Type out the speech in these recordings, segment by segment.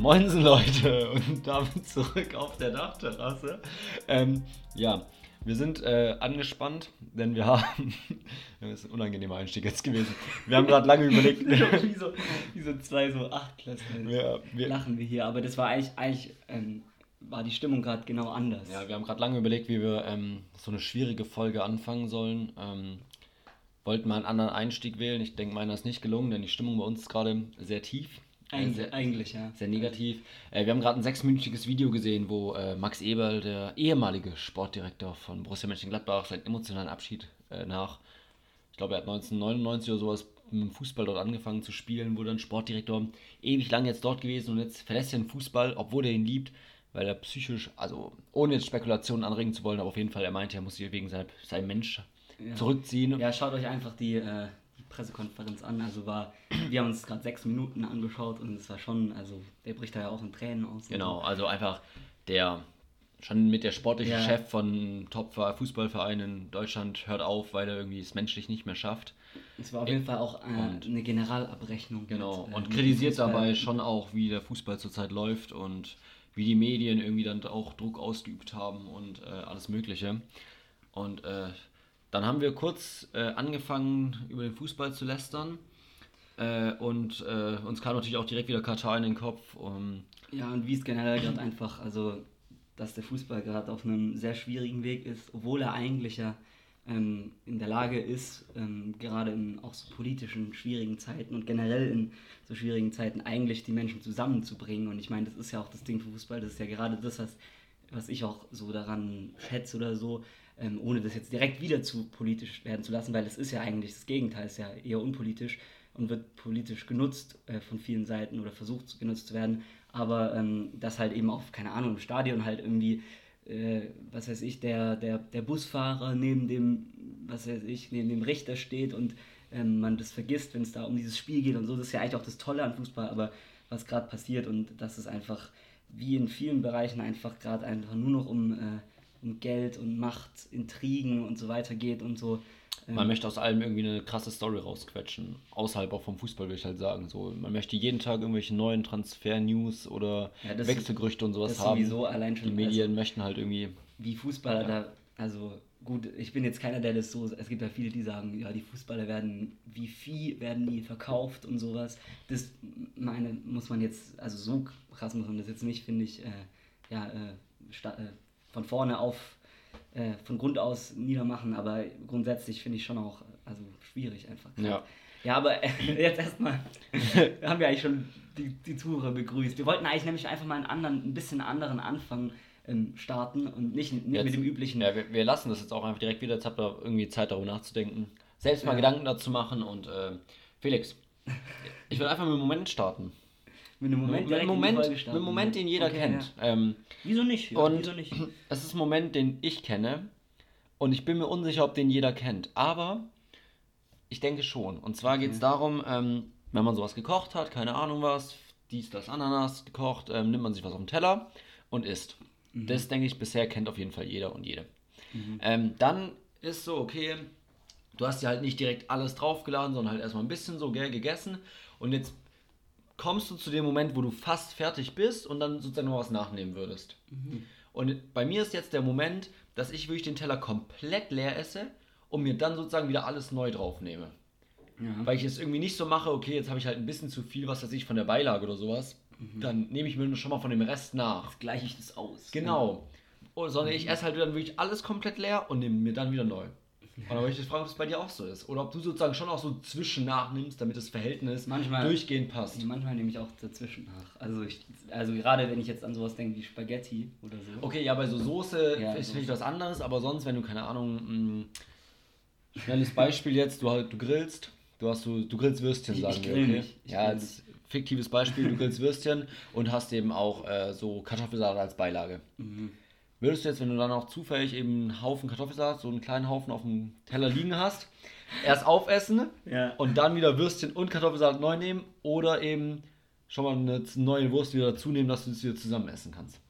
Moinsen Leute und damit zurück auf der Dachterrasse. Ähm, ja, wir sind äh, angespannt, denn wir haben. Das ist ein unangenehmer Einstieg jetzt gewesen. Wir haben gerade lange überlegt. wie, so, wie so zwei so Achtklässler Ja, wir- lachen wir hier, aber das war eigentlich, eigentlich ähm, war die Stimmung gerade genau anders. Ja, wir haben gerade lange überlegt, wie wir ähm, so eine schwierige Folge anfangen sollen. Ähm, wollten mal einen anderen Einstieg wählen. Ich denke, meiner ist nicht gelungen, denn die Stimmung bei uns ist gerade sehr tief. Äh, Eig sehr, eigentlich, ja. sehr negativ. Äh, wir haben gerade ein sechsminütiges Video gesehen, wo äh, Max Eberl, der ehemalige Sportdirektor von Borussia Mönchengladbach, seinen emotionalen Abschied äh, nach, ich glaube, er hat 1999 oder sowas mit dem Fußball dort angefangen zu spielen, wurde dann Sportdirektor, ewig lang jetzt dort gewesen und jetzt verlässt er den Fußball, obwohl er ihn liebt, weil er psychisch, also ohne jetzt Spekulationen anregen zu wollen, aber auf jeden Fall, er meinte, er muss sich wegen seiner, seinem Mensch Ja. zurückziehen. Ja, schaut euch einfach die, äh, die Pressekonferenz an. Also war, wir haben uns gerade sechs Minuten angeschaut und es war schon, also der bricht da ja auch in Tränen aus. Genau, also einfach der schon mit der sportliche Ja. Chef von Top-Fußballvereinen in Deutschland hört auf, weil er irgendwie es menschlich nicht mehr schafft. Es war auf jeden Fall auch äh, eine Generalabrechnung. Genau, mit, äh, und kritisiert dabei schon auch, wie der Fußball zurzeit läuft und wie die Medien irgendwie dann auch Druck ausgeübt haben und äh, alles Mögliche. Und äh, dann haben wir kurz äh, angefangen, über den Fußball zu lästern. Äh, und uns kam natürlich auch direkt wieder Katar in den Kopf. Um, Ja, und wie es generell gerade einfach, also dass der Fußball gerade auf einem sehr schwierigen Weg ist, obwohl er eigentlich ja ähm, in der Lage ist, ähm, gerade in auch so politischen schwierigen Zeiten und generell in so schwierigen Zeiten eigentlich die Menschen zusammenzubringen. Und ich meine, das ist ja auch das Ding für Fußball, das ist ja gerade das, was, was ich auch so daran schätze oder so, ähm, ohne das jetzt direkt wieder zu politisch werden zu lassen, weil es ist ja eigentlich das Gegenteil, ist ja eher unpolitisch und wird politisch genutzt äh, von vielen Seiten oder versucht genutzt zu werden, aber ähm, dass halt eben auf, keine Ahnung, im Stadion halt irgendwie, äh, was weiß ich, der, der, der Busfahrer neben dem, was weiß ich, neben dem Richter steht und ähm, man das vergisst, wenn es da um dieses Spiel geht und so, das ist ja eigentlich auch das Tolle an Fußball, aber was gerade passiert und dass es einfach wie in vielen Bereichen einfach gerade einfach nur noch um, äh, um Geld und Macht, Intrigen und so weiter geht und so. ähm, Man möchte aus allem irgendwie eine krasse Story rausquetschen. Außerhalb auch vom Fußball, würde ich halt sagen. So, man möchte jeden Tag irgendwelche neuen Transfer-News oder Ja, Wechselgerüchte und sowas das haben. sowieso allein schon, Die Medien möchten halt irgendwie. wie Fußballer da, also gut, ich bin jetzt keiner, der das so, es gibt ja viele, die sagen, ja, die Fußballer werden, wie Vieh werden die verkauft und sowas. Das meine, muss man jetzt, also so krass muss man das jetzt nicht, finde ich, äh, ja, äh, sta- äh, von vorne auf, äh, von Grund aus niedermachen, aber grundsätzlich finde ich schon auch, also schwierig einfach. Ja. Ja, aber äh, jetzt erstmal haben wir eigentlich schon die, die Zuhörer begrüßt. Wir wollten eigentlich nämlich einfach mal einen anderen, ein bisschen anderen Anfang ähm, starten und nicht, nicht Jetzt- mit dem üblichen. Ja, wir, wir lassen das jetzt auch einfach direkt wieder. Jetzt habt ihr irgendwie Zeit darüber nachzudenken. Selbst mal Ja. Gedanken dazu machen und äh, Felix, ich will einfach mit einem Moment starten. Mit einem Moment, mit einem Moment, mit einem Moment, den jeder Okay, kennt. Ja. Ähm, Wieso nicht? Ja, Und wieso nicht? es ist ein Moment, den ich kenne und ich bin mir unsicher, ob den jeder kennt. Aber ich denke schon. Und zwar geht es darum, ähm, wenn man sowas gekocht hat, keine Ahnung was, dies, das, Ananas gekocht, ähm, nimmt man sich was auf den Teller und isst. Das denke ich, bisher kennt auf jeden Fall jeder und jede. Ähm, dann ist so, okay, du hast dir halt nicht direkt alles draufgeladen, sondern halt erstmal ein bisschen so gell, gegessen und jetzt kommst du zu dem Moment, wo du fast fertig bist und dann sozusagen noch was nachnehmen würdest. Und bei mir ist jetzt der Moment, dass ich wirklich den Teller komplett leer esse und mir dann sozusagen wieder alles neu draufnehme. Ja. Weil ich es irgendwie nicht so mache, okay, jetzt habe ich halt ein bisschen zu viel, was weiß ich, von der Beilage oder sowas. Dann nehme ich mir schon mal von dem Rest nach. Jetzt gleiche ich das aus. Genau. Oh, sondern ich esse halt dann wirklich alles komplett leer und nehme mir dann wieder neu. Und dann möchte ich fragen, ob es bei dir auch so ist. Oder ob du sozusagen schon auch so zwischen nachnimmst, damit das Verhältnis Manchmal- durchgehend passt. Manchmal nehme ich auch dazwischen nach. Also, ich, also gerade wenn ich jetzt an sowas denke wie Spaghetti oder so. Okay, ja, bei so Soße Ja, ist vielleicht was anderes, aber sonst, wenn du, keine Ahnung, mh, schnelles Beispiel jetzt, du, halt, du grillst, du hast du, du grillst Würstchen, Ich- sagen ich wir. grill Okay? nicht. Ich ja, als fiktives Beispiel, du grillst Würstchen und hast eben auch äh, so Kartoffelsalat als Beilage. Mhm. Würdest du jetzt, wenn du dann auch zufällig eben einen Haufen Kartoffelsalat, so einen kleinen Haufen auf dem Teller liegen hast, erst aufessen Ja. und dann wieder Würstchen und Kartoffelsalat neu nehmen oder eben schon mal eine neue Wurst wieder dazu nehmen, dass du es wieder zusammen essen kannst?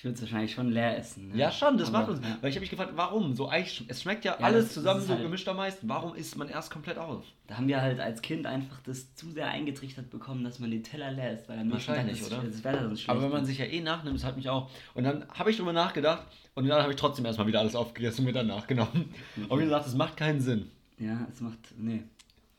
Ich würde es wahrscheinlich schon leer essen. Ne? Ja, schon, das Aber, macht uns. Ja. Weil ich habe mich gefragt, warum? So eigentlich, es schmeckt ja, Ja, alles zusammen ist so halt- gemischt am meisten. Warum isst man erst komplett auf? Da haben wir halt als Kind einfach das zu sehr eingetrichtert bekommen, dass man den Teller leer isst, weil Tag Wahrscheinlich, oder? das Wetter sonst schlecht Aber wenn man ist. sich ja eh nachnimmt, das hat mich auch. Und dann habe ich drüber nachgedacht und dann habe ich trotzdem erstmal wieder alles aufgegessen und mir dann nachgenommen. Und wie gesagt, das macht keinen Sinn. Ja, es macht. Nee.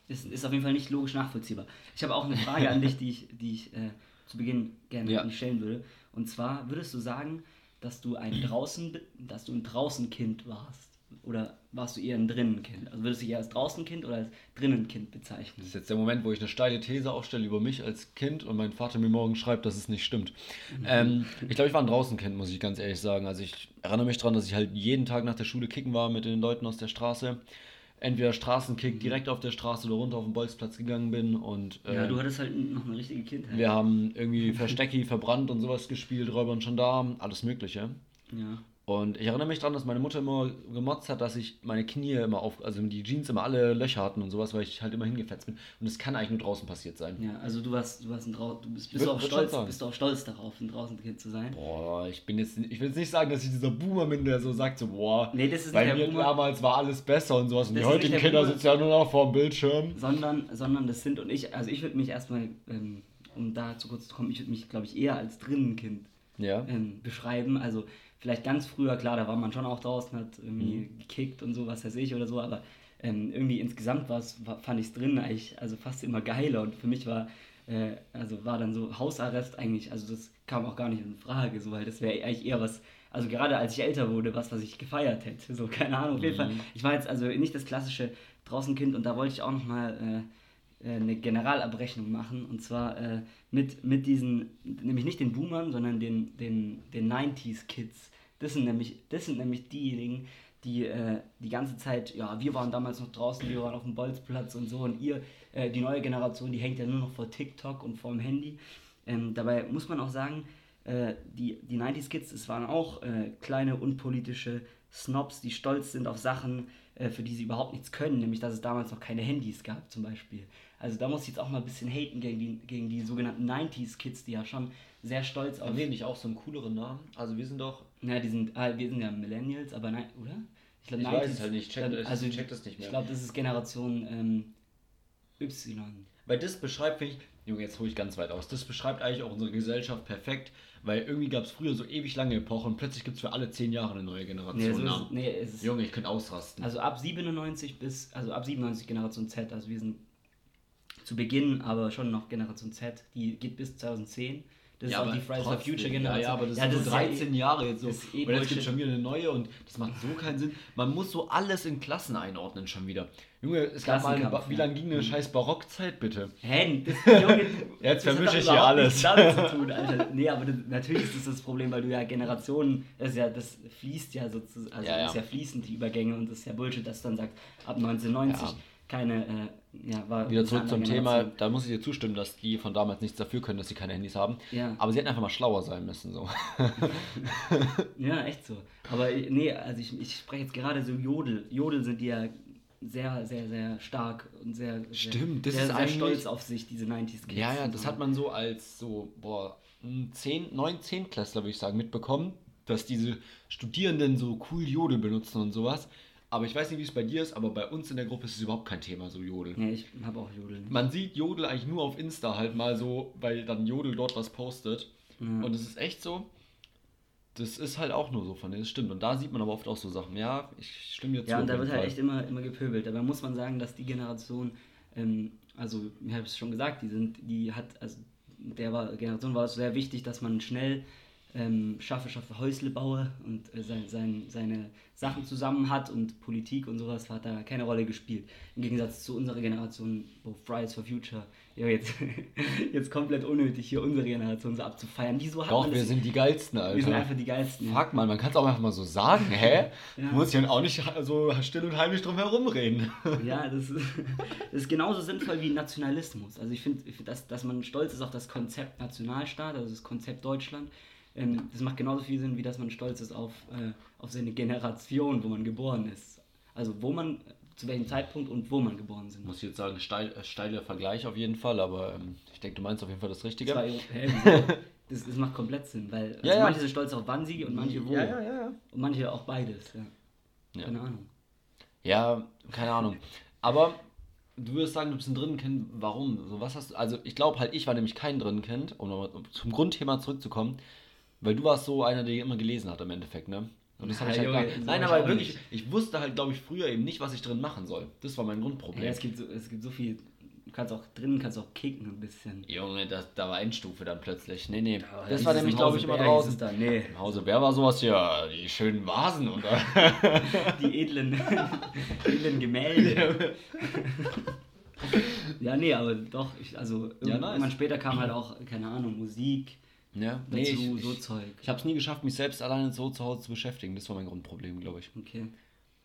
Ist, ist auf jeden Fall nicht logisch nachvollziehbar. Ich habe auch eine Frage an dich, die ich, die ich äh, zu Beginn gerne Ja. stellen würde. Und zwar, würdest du sagen, dass du ein draußen, dass du ein Draußenkind warst? Oder warst du eher ein Drinnenkind? Also würdest du dich eher als Draußenkind oder als Drinnenkind Das bezeichnen? ist jetzt der Moment, wo ich eine steile These aufstelle über mich als Kind und mein Vater mir morgen schreibt, dass es nicht stimmt. Ähm, ich glaube, ich war ein Draußenkind, muss ich ganz ehrlich sagen. Also ich erinnere mich daran, dass ich halt jeden Tag nach der Schule kicken war mit den Leuten aus der Straße. Entweder Straßenkick direkt auf der Straße oder runter auf den Bolzplatz gegangen bin und äh, Ja, du hattest halt noch eine richtige Kindheit. wir haben irgendwie Verstecki, verbrannt und sowas gespielt, Räuber und Gendarm, alles mögliche. Ja. Und ich erinnere mich daran, dass meine Mutter immer gemotzt hat, dass ich meine Knie immer auf, also die Jeans immer alle Löcher hatten und sowas, weil ich halt immer hingefetzt bin. Und das kann eigentlich nur draußen passiert sein. Ja, also du warst, du warst ein Drau du bist, bist, Würd- auch stolz, bist du auch stolz darauf, ein Draußenkind zu sein? Boah, ich bin jetzt, ich will jetzt nicht sagen, dass ich dieser Boomer bin, der so sagt, so, boah, Nee, das ist bei mir Boomer. damals war alles besser und sowas. Und Das die heutigen Kinder sitzen ja nur noch vor dem Bildschirm. sondern, sondern das sind und ich, also ich würde mich erstmal, ähm, um da zu kurz zu kommen, ich würde mich, glaube ich, eher als Drinnenkind Ja. ähm, beschreiben. Also vielleicht ganz früher, klar, da war man schon auch draußen, hat irgendwie Mhm. gekickt und so, was weiß ich oder so, aber ähm, irgendwie insgesamt war's, war, fand ich es drin eigentlich, also fast immer geiler und für mich war, äh, also war dann so Hausarrest eigentlich, also das kam auch gar nicht in Frage, so, weil das wäre eigentlich eher was, also gerade als ich älter wurde, was, was ich gefeiert hätte, so, keine Ahnung, auf jeden Fall. Ich war jetzt also nicht das klassische Draußenkind und da wollte ich auch nochmal äh, äh, eine Generalabrechnung machen und zwar äh, mit, mit diesen, nämlich nicht den Boomern, sondern den, den, den 90s Kids. Das sind nämlich, das sind nämlich diejenigen, die äh, die ganze Zeit, ja, wir waren damals noch draußen, wir waren auf dem Bolzplatz und so und ihr, äh, die neue Generation, die hängt ja nur noch vor TikTok und vor dem Handy. Ähm, dabei muss man auch sagen, äh, die, die 90s Kids, es waren auch äh, kleine unpolitische Snobs, die stolz sind auf Sachen, äh, für die sie überhaupt nichts können, nämlich dass es damals noch keine Handys gab zum Beispiel. Also da muss ich jetzt auch mal ein bisschen haten gegen die, gegen die sogenannten 90s Kids, die ja schon sehr stolz auf... Haben wir nicht auch so einen cooleren Namen? Also wir sind doch. Ja, die sind, ah, wir sind ja Millennials, aber nein, oder? glaub, Ich weiß es halt nicht, ich check- dann- ich also, check das nicht mehr. Ich glaube, das ist Generation ähm, Y. Weil das beschreibt, finde ich, Junge, jetzt hole ich ganz weit aus. Das beschreibt eigentlich auch unsere Gesellschaft perfekt, weil irgendwie gab es früher so ewig lange Epochen und plötzlich gibt es für alle zehn Jahre eine neue Generation. Nee, so ist, nee, Junge, ich könnte ausrasten. Also ab 97 bis, also ab 97 Generation Z, also wir sind zu Beginn, aber schon noch Generation Z, die geht bis 2010. Das ist auch die Fridays for Future Generation. Ja, ja, aber das Ja, sind das so ist ja 13 Jahre jetzt so. eh und jetzt gibt schon wieder eine neue und das macht so keinen Sinn. Man muss so alles in Klassen einordnen schon wieder. Junge, es gab mal eine, wie ja. lange ging eine scheiß Barockzeit bitte? Hä? Das, Junge, Jetzt vermische ich hier alles. damit zu tun, Alter. Nee, aber das, natürlich ist das das Problem, weil du ja Generationen, das ist ja, das fließt ja sozusagen, also Ja, ja. das ist ja fließend, die Übergänge und das ist ja Bullshit, dass du dann sagt, ab 1990 Ja. Keine, äh, ja, war Wieder zurück zum Thema, Generation. da muss ich dir zustimmen, dass die von damals nichts dafür können, dass sie keine Handys haben. Ja. Aber sie hätten einfach mal schlauer sein müssen. So. Ja, echt so. Aber nee, also ich, ich spreche jetzt gerade so Jodel. Jodel sind die ja sehr, sehr, sehr stark und sehr, Stimmt, das sehr, ist sehr eigentlich- stolz auf sich, diese 90s Kids. Ja, ja, das so. hat man so als so, boah, 10, 9, 10 Klässler, würde ich sagen, mitbekommen, dass diese Studierenden so cool Jodel benutzen und sowas. Aber ich weiß nicht, wie es bei dir ist, aber bei uns in der Gruppe ist es überhaupt kein Thema, so Jodel. Ja, ich habe auch Jodel. Man sieht Jodel eigentlich nur auf Insta halt mal so, weil dann Jodel dort was postet. Ja. Und es ist echt so, das ist halt auch nur so von denen, das stimmt. Und da sieht man aber oft auch so Sachen. Ja, ich stimme dir zu. Ja, und da wird halt Fall. echt immer, immer gepöbelt. Dabei muss man sagen, dass die Generation, ähm, also ich habe es schon gesagt, die sind, die hat, also der war, Generation war es sehr wichtig, dass man schnell ähm, schaffe, schaffe Häusle baue und äh, sein, sein, seine Sachen zusammen hat und Politik und sowas hat da keine Rolle gespielt. Im Gegensatz zu unserer Generation, wo Fridays for Future, ja jetzt, jetzt komplett unnötig hier unsere Generation so abzufeiern. Wieso hat Doch, man wir das- sind die geilsten, Alter. wir sind einfach die geilsten. ja. Fuck, man, man kann es auch einfach mal so sagen, hä? Ja. Du musst ja auch nicht so still und heimlich drum herum reden. Ja, das ist, das ist genauso sinnvoll wie Nationalismus. Also ich finde, ich find, dass, dass man stolz ist auf das Konzept Nationalstaat, also das Konzept Deutschland, ähm, das macht genauso viel Sinn, wie dass man stolz ist auf, äh, auf seine Generation, wo man geboren ist. Also wo man, zu welchem Zeitpunkt und wo man geboren sind. Muss ich jetzt sagen, steil, äh, steiler Vergleich auf jeden Fall, aber ähm, ich denke, du meinst auf jeden Fall das Richtige. Zwei, wieso? das, das macht komplett Sinn, weil also Ja, ja. manche sind stolz auf wann sie und manche wo. Ja. Und manche auch beides. Keine Ahnung. Ja, keine Ahnung. Aber du würdest sagen, du bist ein Drinnenkind. Warum? So, was hast du? Also, ich glaube halt, ich war nämlich kein Drinnenkind, um nochmal zum Grundthema zurückzukommen, weil du warst so einer, der immer gelesen hat im Endeffekt, ne? Und das habe ich Ja, halt Junge, gar, so Nein, aber wirklich, nicht. ich wusste halt, glaube ich, früher eben nicht, was ich drin machen soll. Das war mein Grundproblem. Ja, es, gibt so, es gibt so viel, du kannst auch drinnen, kannst auch kicken ein bisschen. Junge, das, da war Endstufe dann plötzlich. Nee, nee. Aber das war nämlich, glaube ich, immer hieß draußen. Dann, nee, Im Hause Wer war sowas hier? Die schönen Vasen, oder? die edlen, edlen Gemälde. ja, nee, aber doch, ich, also Ja, irgendwann nice. später kam halt auch, keine Ahnung, Musik ja, nee, ich, so ich, Zeug. ich habe es nie geschafft, mich selbst alleine so zu Hause zu beschäftigen. Das war mein Grundproblem, glaube ich. Okay.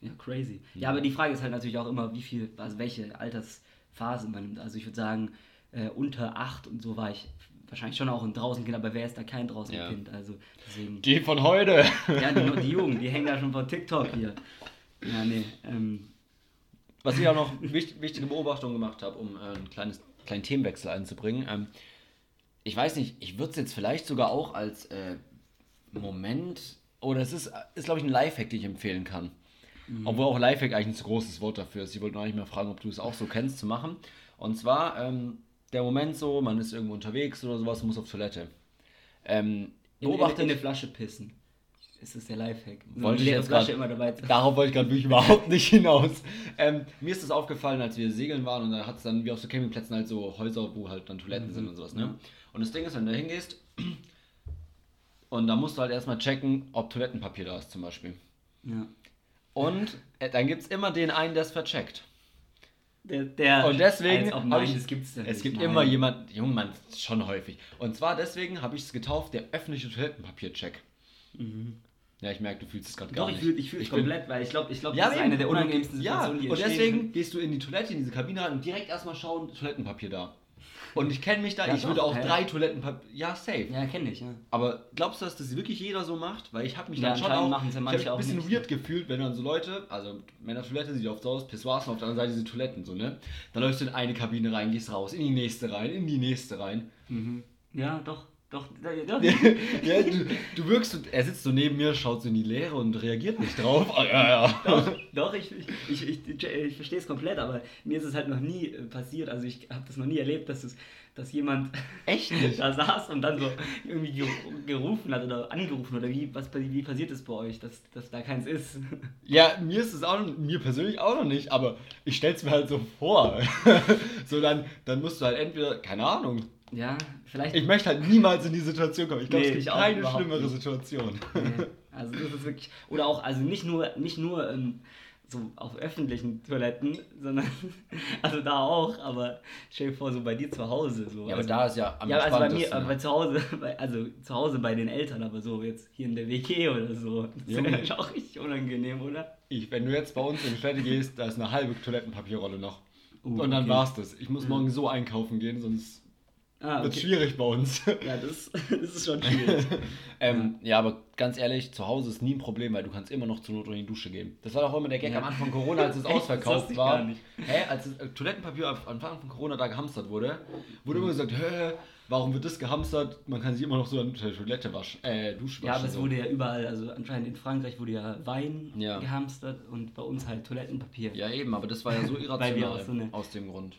Ja, crazy. Ja, aber die Frage ist halt natürlich auch immer, wie viel, also welche Altersphase man nimmt. Also ich würde sagen, äh, unter acht und so war ich wahrscheinlich schon auch ein Draußenkind, aber wer ist da kein Draußenkind? Also deswegen. Die von heute. Ja, die, die Jugend, die hängen da schon vor TikTok hier. Ja, nee. Ähm, Was ich auch noch wichtig, wichtige Beobachtung gemacht habe, um äh, ein kleines, kleinen Themenwechsel einzubringen. Ähm, ich weiß nicht, ich würde es jetzt vielleicht sogar auch als äh, Moment, oder es ist, ist glaube ich, ein Lifehack, den ich empfehlen kann. Obwohl auch Lifehack eigentlich ein zu großes Wort dafür ist. Ich wollte noch nicht mehr fragen, ob du es auch so kennst, zu machen. Und zwar ähm, der Moment so, man ist irgendwo unterwegs oder sowas, muss auf Toilette. Ähm, in, in, in beobachtet, eine Flasche pissen. Ist das der Lifehack? So Wollte ich jetzt Flasche grad- immer dabei zu Darauf wollte ich gerade wirklich überhaupt nicht hinaus. Ähm, mir ist das aufgefallen, als wir segeln waren und da hat es dann wie auf so Campingplätzen halt so Häuser, wo halt dann Toiletten sind und sowas. Ne? Und das Ding ist, wenn du da hingehst und da musst du halt erstmal checken, ob Toilettenpapier da ist zum Beispiel. Ja. Und äh, dann gibt es immer den einen, der es vercheckt. Der, der Und deswegen habe ich, das gibt's es nicht, gibt nein. immer jemand, Junge, man, schon häufig. Und zwar deswegen habe ich es getauft, der öffentliche Toilettenpapier-Check. Ja, ich merke, du fühlst es gerade gar Mhm. Doch, ich nicht. fühle ich fühl es bin- komplett, weil ich glaube, ich glaub, Ja, das ist eben. eine der Und unangenehmsten Situationen, die Ja, und entstehen deswegen können. gehst du in die Toilette, in diese Kabine rein und direkt erstmal schauen, Toilettenpapier da. Und ich kenne mich da, Ja, ich würde doch, auch hä? drei Toilettenpapier. Ja, safe. Ja, kenne ich, ja. Aber glaubst du, dass das wirklich jeder so macht? Weil ich habe mich Ja, dann schon auch, ja ich ein bisschen nicht. weird gefühlt, wenn dann so Leute, also Männertoilette sieht oft so aus, Pissoirs und auf der anderen Seite diese Toiletten so, ne? Dann läufst du in eine Kabine rein, gehst raus, in die nächste rein, in die nächste rein. Ja, doch, doch, doch. ja, du, du wirkst, er sitzt so neben mir, schaut so in die Leere und reagiert nicht drauf. Ah, ja, ja. Doch, doch, ich, ich, ich, ich, ich verstehe es komplett, aber mir ist es halt noch nie äh, passiert. Also ich habe das noch nie erlebt, dass, es, dass jemand Echt nicht? da saß und dann so irgendwie geru- gerufen hat oder angerufen oder wie, was, wie passiert es bei euch, dass, dass da keins ist? Ja, mir ist es auch, mir persönlich auch noch nicht, aber ich stell's mir halt so vor. so, dann, dann musst du halt entweder, keine Ahnung, Ja, vielleicht. ich möchte halt niemals in die Situation kommen. Ich glaube, Nee, es gibt keine schlimmere nicht. Situation. Nee, Also das ist wirklich. Oder auch, also nicht nur, nicht nur ähm, so auf öffentlichen Toiletten, sondern also da auch, aber stell dir vor, so bei dir zu Hause. So. Ja, aber also, da ist ja am Ja, also bei mir, aber bei zu Hause, bei, also zu Hause bei den Eltern, aber so jetzt hier in der WG oder so. Das ist Junge. ja auch richtig unangenehm, oder? Ich, wenn du jetzt bei uns in die Toilette gehst, da ist eine halbe Toilettenpapierrolle noch. Uh, Und dann okay. war's das. Ich muss morgen so einkaufen gehen, sonst Ah, okay. schwierig bei uns. Ja, das, das ist schon schwierig. ähm, ja, aber ganz ehrlich, zu Hause ist nie ein Problem, weil du kannst immer noch zur Not in die Dusche gehen. Das war doch immer der Gag Ja. am Anfang Corona, als es Echt? Ausverkauft war. gar nicht. Hä, als das äh, Toilettenpapier am Anfang von Corona da gehamstert wurde, wurde immer gesagt, hä, warum wird das gehamstert? Man kann sich immer noch so an der Toilette waschen, äh, Dusche waschen. Ja, aber es wurde ja überall, also anscheinend in Frankreich wurde ja Wein Ja. gehamstert und bei uns halt Toilettenpapier. Ja, eben, aber das war ja so irrational so aus dem Grund.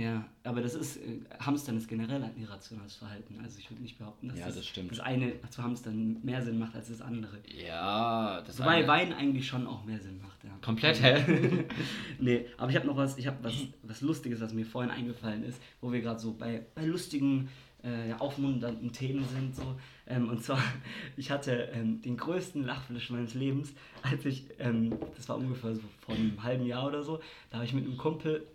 Ja, aber das ist, äh, Hamstern ist generell ein irrationales Verhalten. Also ich würde nicht behaupten, dass Ja, das stimmt. das eine zu Hamstern mehr Sinn macht als das andere. Ja, das Wobei eine- Wein eigentlich schon auch mehr Sinn macht, ja. Komplett, hä? nee, aber ich habe noch was, ich habe was, was Lustiges, was mir vorhin eingefallen ist, wo wir gerade so bei, bei lustigen, äh, aufmunternden Themen sind. So. Ähm, und zwar, ich hatte ähm, den größten Lachflash meines Lebens, als ich, ähm, das war ungefähr so vor einem halben Jahr oder so, da habe ich mit einem Kumpel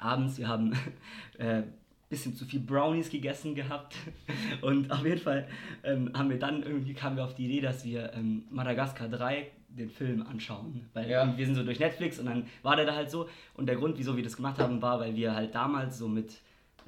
abends, wir haben äh, bisschen zu viel Brownies gegessen gehabt. Und auf jeden Fall ähm, haben wir dann irgendwie kamen wir auf die Idee, dass wir ähm, Madagaskar 3 den Film anschauen, weil Ja. wir sind so durch Netflix und dann war der da halt so. Und der Grund, wieso wir das gemacht haben, war, weil wir halt damals so mit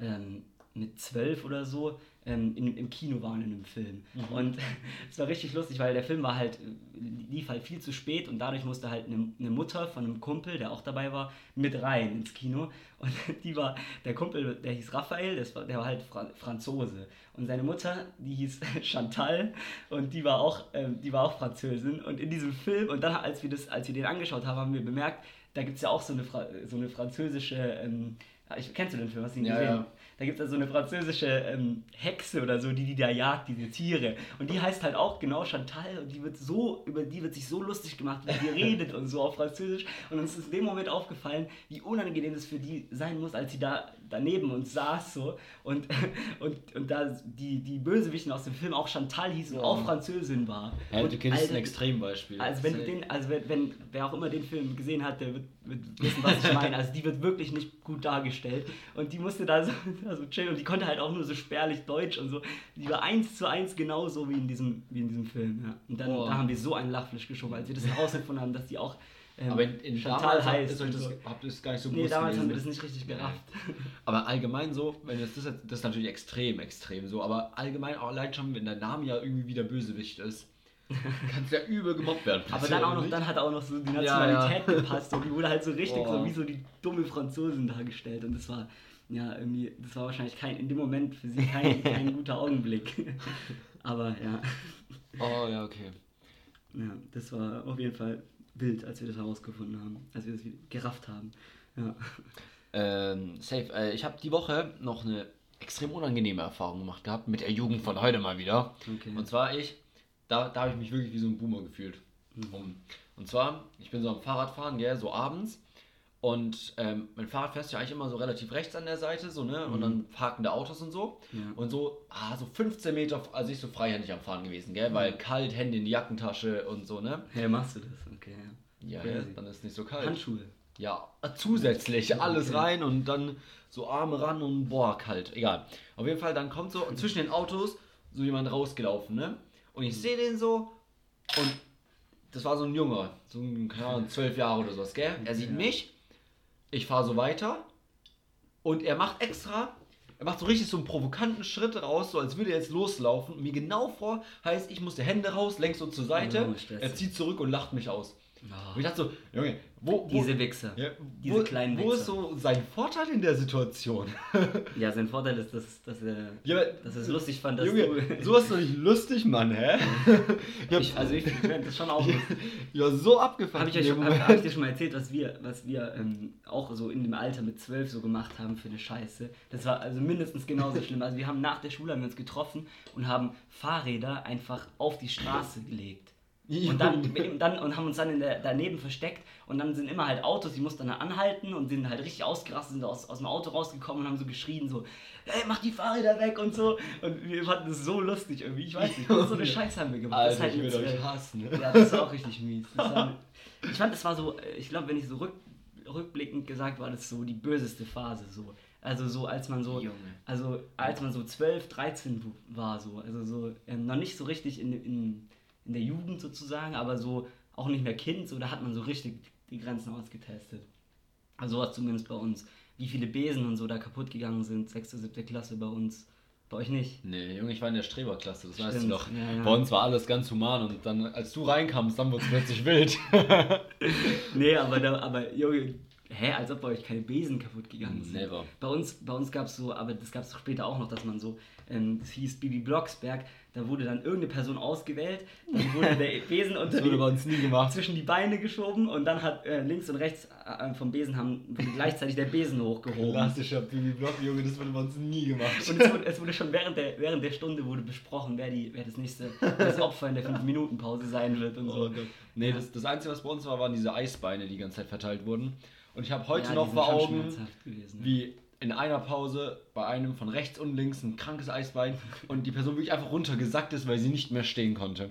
ähm, mit zwölf oder so ähm, in, im Kino waren in einem Film. Und es war richtig lustig, weil der Film war halt, äh, lief halt viel zu spät und dadurch musste halt eine, eine Mutter von einem Kumpel, der auch dabei war, mit rein ins Kino. Und die war, der Kumpel, der hieß Raphael, das war, der war halt Fra Franzose. Und seine Mutter, die hieß Chantal und die war auch, ähm, die war auch Französin. Und in diesem Film, und dann, als wir, das, als wir den angeschaut haben, haben wir bemerkt, da gibt es ja auch so eine, Fra so eine französische, ähm, ich, kennst du den Film? Hast du ihn Ja, gesehen? ja. Da gibt es also eine französische ähm, Hexe oder so, die die da jagt, diese Tiere. Und die heißt halt auch genau Chantal und die wird so, über die wird sich so lustig gemacht, wie die redet und so auf Französisch. Und uns ist in dem Moment aufgefallen, wie unangenehm es für die sein muss, als sie da daneben uns saß so und, und, und da die, die Bösewichten aus dem Film auch Chantal hieß und Ja. auch Französin war. Ja, und du kennst ein Alter, Extrembeispiel. also wenn du den, also wenn, wenn wer auch immer den Film gesehen hat, der wird, wird wissen, was ich meine. Also die wird wirklich nicht gut dargestellt. Und die musste da so, da so chillen und die konnte halt auch nur so spärlich Deutsch und so. Die war eins zu eins genauso wie in diesem, wie in diesem Film. Ja. Und dann da haben wir so einen Lachfleisch geschoben, als wir das herausgefunden haben, dass die auch ähm, Aber in, in damals heißt. ist euch das, so. habt ihr es gar nicht so Nee, damals haben wir das nicht richtig gerafft. Aber allgemein so, wenn das, jetzt- das ist natürlich extrem, extrem so, aber allgemein auch allein schon, wenn der Name ja irgendwie wieder Bösewicht ist, kann es ja übel gemobbt werden. Aber dann auch noch, nicht? dann hat auch noch so die Ja, Nationalität ja. gepasst und die wurde halt so richtig Boah. so wie so die dumme Franzosen dargestellt und das war ja irgendwie, das war wahrscheinlich kein, in dem Moment für sie kein, kein guter Augenblick. Aber ja, Oh ja, okay. ja, das war auf jeden Fall wild, als wir das herausgefunden haben, als wir das gerafft haben. Ja. Ähm, safe. Äh, ich habe die Woche noch eine extrem unangenehme Erfahrung gemacht gehabt mit der Jugend von heute mal wieder. Okay. Und zwar ich, da, da habe ich mich wirklich wie so ein Boomer gefühlt. Mhm. Und zwar, ich bin so am Fahrradfahren, gell, so abends. Und ähm, mein Fahrrad fährst ja eigentlich immer so relativ rechts an der Seite, so, ne? Und dann parkende Autos und so. Mhm. Ja. Und so, ah, so 15 Meter, also ich so freihändig am Fahren gewesen, gell? Weil kalt, Hände in die Jackentasche und so, ne? Hey, machst du das? Okay, ja. Ja, dann ist es nicht so kalt. Handschuhe. Ja, zusätzlich alles Okay. rein und dann so Arme ran und boah, kalt. Egal. Auf jeden Fall, dann kommt so zwischen den Autos so jemand rausgelaufen, ne? Und ich sehe den so und das war so ein Junge, so ein, keine Ahnung, zwölf Jahre oder sowas, gell? Er sieht Ja. mich, ich fahre so weiter und er macht extra, er macht so richtig so einen provokanten Schritt raus, so als würde er jetzt loslaufen. Und mir genau vor, heißt, ich muss die Hände raus, lenk so zur Seite, Oh, er zieht zurück und lacht mich aus. Und ich dachte so, Junge, wo, wo, diese Wichser. ja, Diese wo, kleinen Wo ist Wichser. so sein Vorteil in der Situation? Ja, sein Vorteil ist, dass, dass, er, Ja, dass es lustig fand, dass Junge, du... so ist doch nicht lustig, Mann, hä? Ich hab, Ich, also ich fände das schon auch lustig. ja, so abgefuckt. Habe ich, euch hab, hab ich dir schon mal erzählt, was wir, was wir ähm, auch so in dem Alter mit zwölf so gemacht haben für eine Scheiße? Das war also mindestens genauso schlimm. Also wir haben nach der Schule haben wir uns getroffen und haben Fahrräder einfach auf die Straße gelegt. Und dann, dann und haben uns dann in der, daneben versteckt und dann sind immer halt Autos, die mussten dann anhalten und sind halt richtig ausgerastet, sind aus, aus dem Auto rausgekommen und haben so geschrien, so, hey, mach die Fahrräder weg und so. Und wir fanden das so lustig irgendwie, ich weiß nicht, so eine Scheiße haben wir gemacht. Alter, halt ich mit würde euch zwölf. hassen. Ja, das war auch richtig mies. Das war, ich fand, das war so, äh, ich glaube, wenn ich so rück, rückblickend gesagt, war das so die böseste Phase so. Also so, als man so, Junge. also als man so 12, 13 w- war so, also so ähm, noch nicht so richtig in, in, in der Jugend sozusagen, aber so auch nicht mehr Kind, so da hat man so richtig die Grenzen ausgetestet. Also sowas zumindest bei uns. Wie viele Besen und so da kaputt gegangen sind, 6., 7. Klasse bei uns. Bei euch nicht. Nee, Junge, ich war in der Streberklasse, das weißt du Stimmt, doch. ja, ja. Bei uns war alles ganz human und dann, als du reinkamst, dann wurde es plötzlich wild. Nee, aber, da, aber Junge, hä, als ob bei euch keine Besen kaputt gegangen sind. Never. Bei uns, bei uns gab es so, aber das gab es später auch noch, dass man so, ähm, das hieß Bibi Blocksberg, da wurde dann irgendeine Person ausgewählt, dann wurde der Besen unter die, zwischen die Beine geschoben und dann hat äh, links und rechts äh, vom Besen haben gleichzlich der Besen hochgehoben. Klassischer Bibi Block, Junge, das wurde bei uns nie gemacht. Und es wurde, es wurde schon während der, während der Stunde wurde besprochen, wer, die, wer das nächste das Opfer in der 5-Minuten-Pause sein wird und so. Oh. Nee, das, das Einzige, was bei uns war, waren diese Eisbeine, die die ganze Zeit verteilt wurden. Und ich habe heute Ja, noch vor Augen, gewesen, ja. wie in einer Pause bei einem von rechts und links ein krankes Eisbein und die Person wirklich einfach runtergesackt ist, weil sie nicht mehr stehen konnte.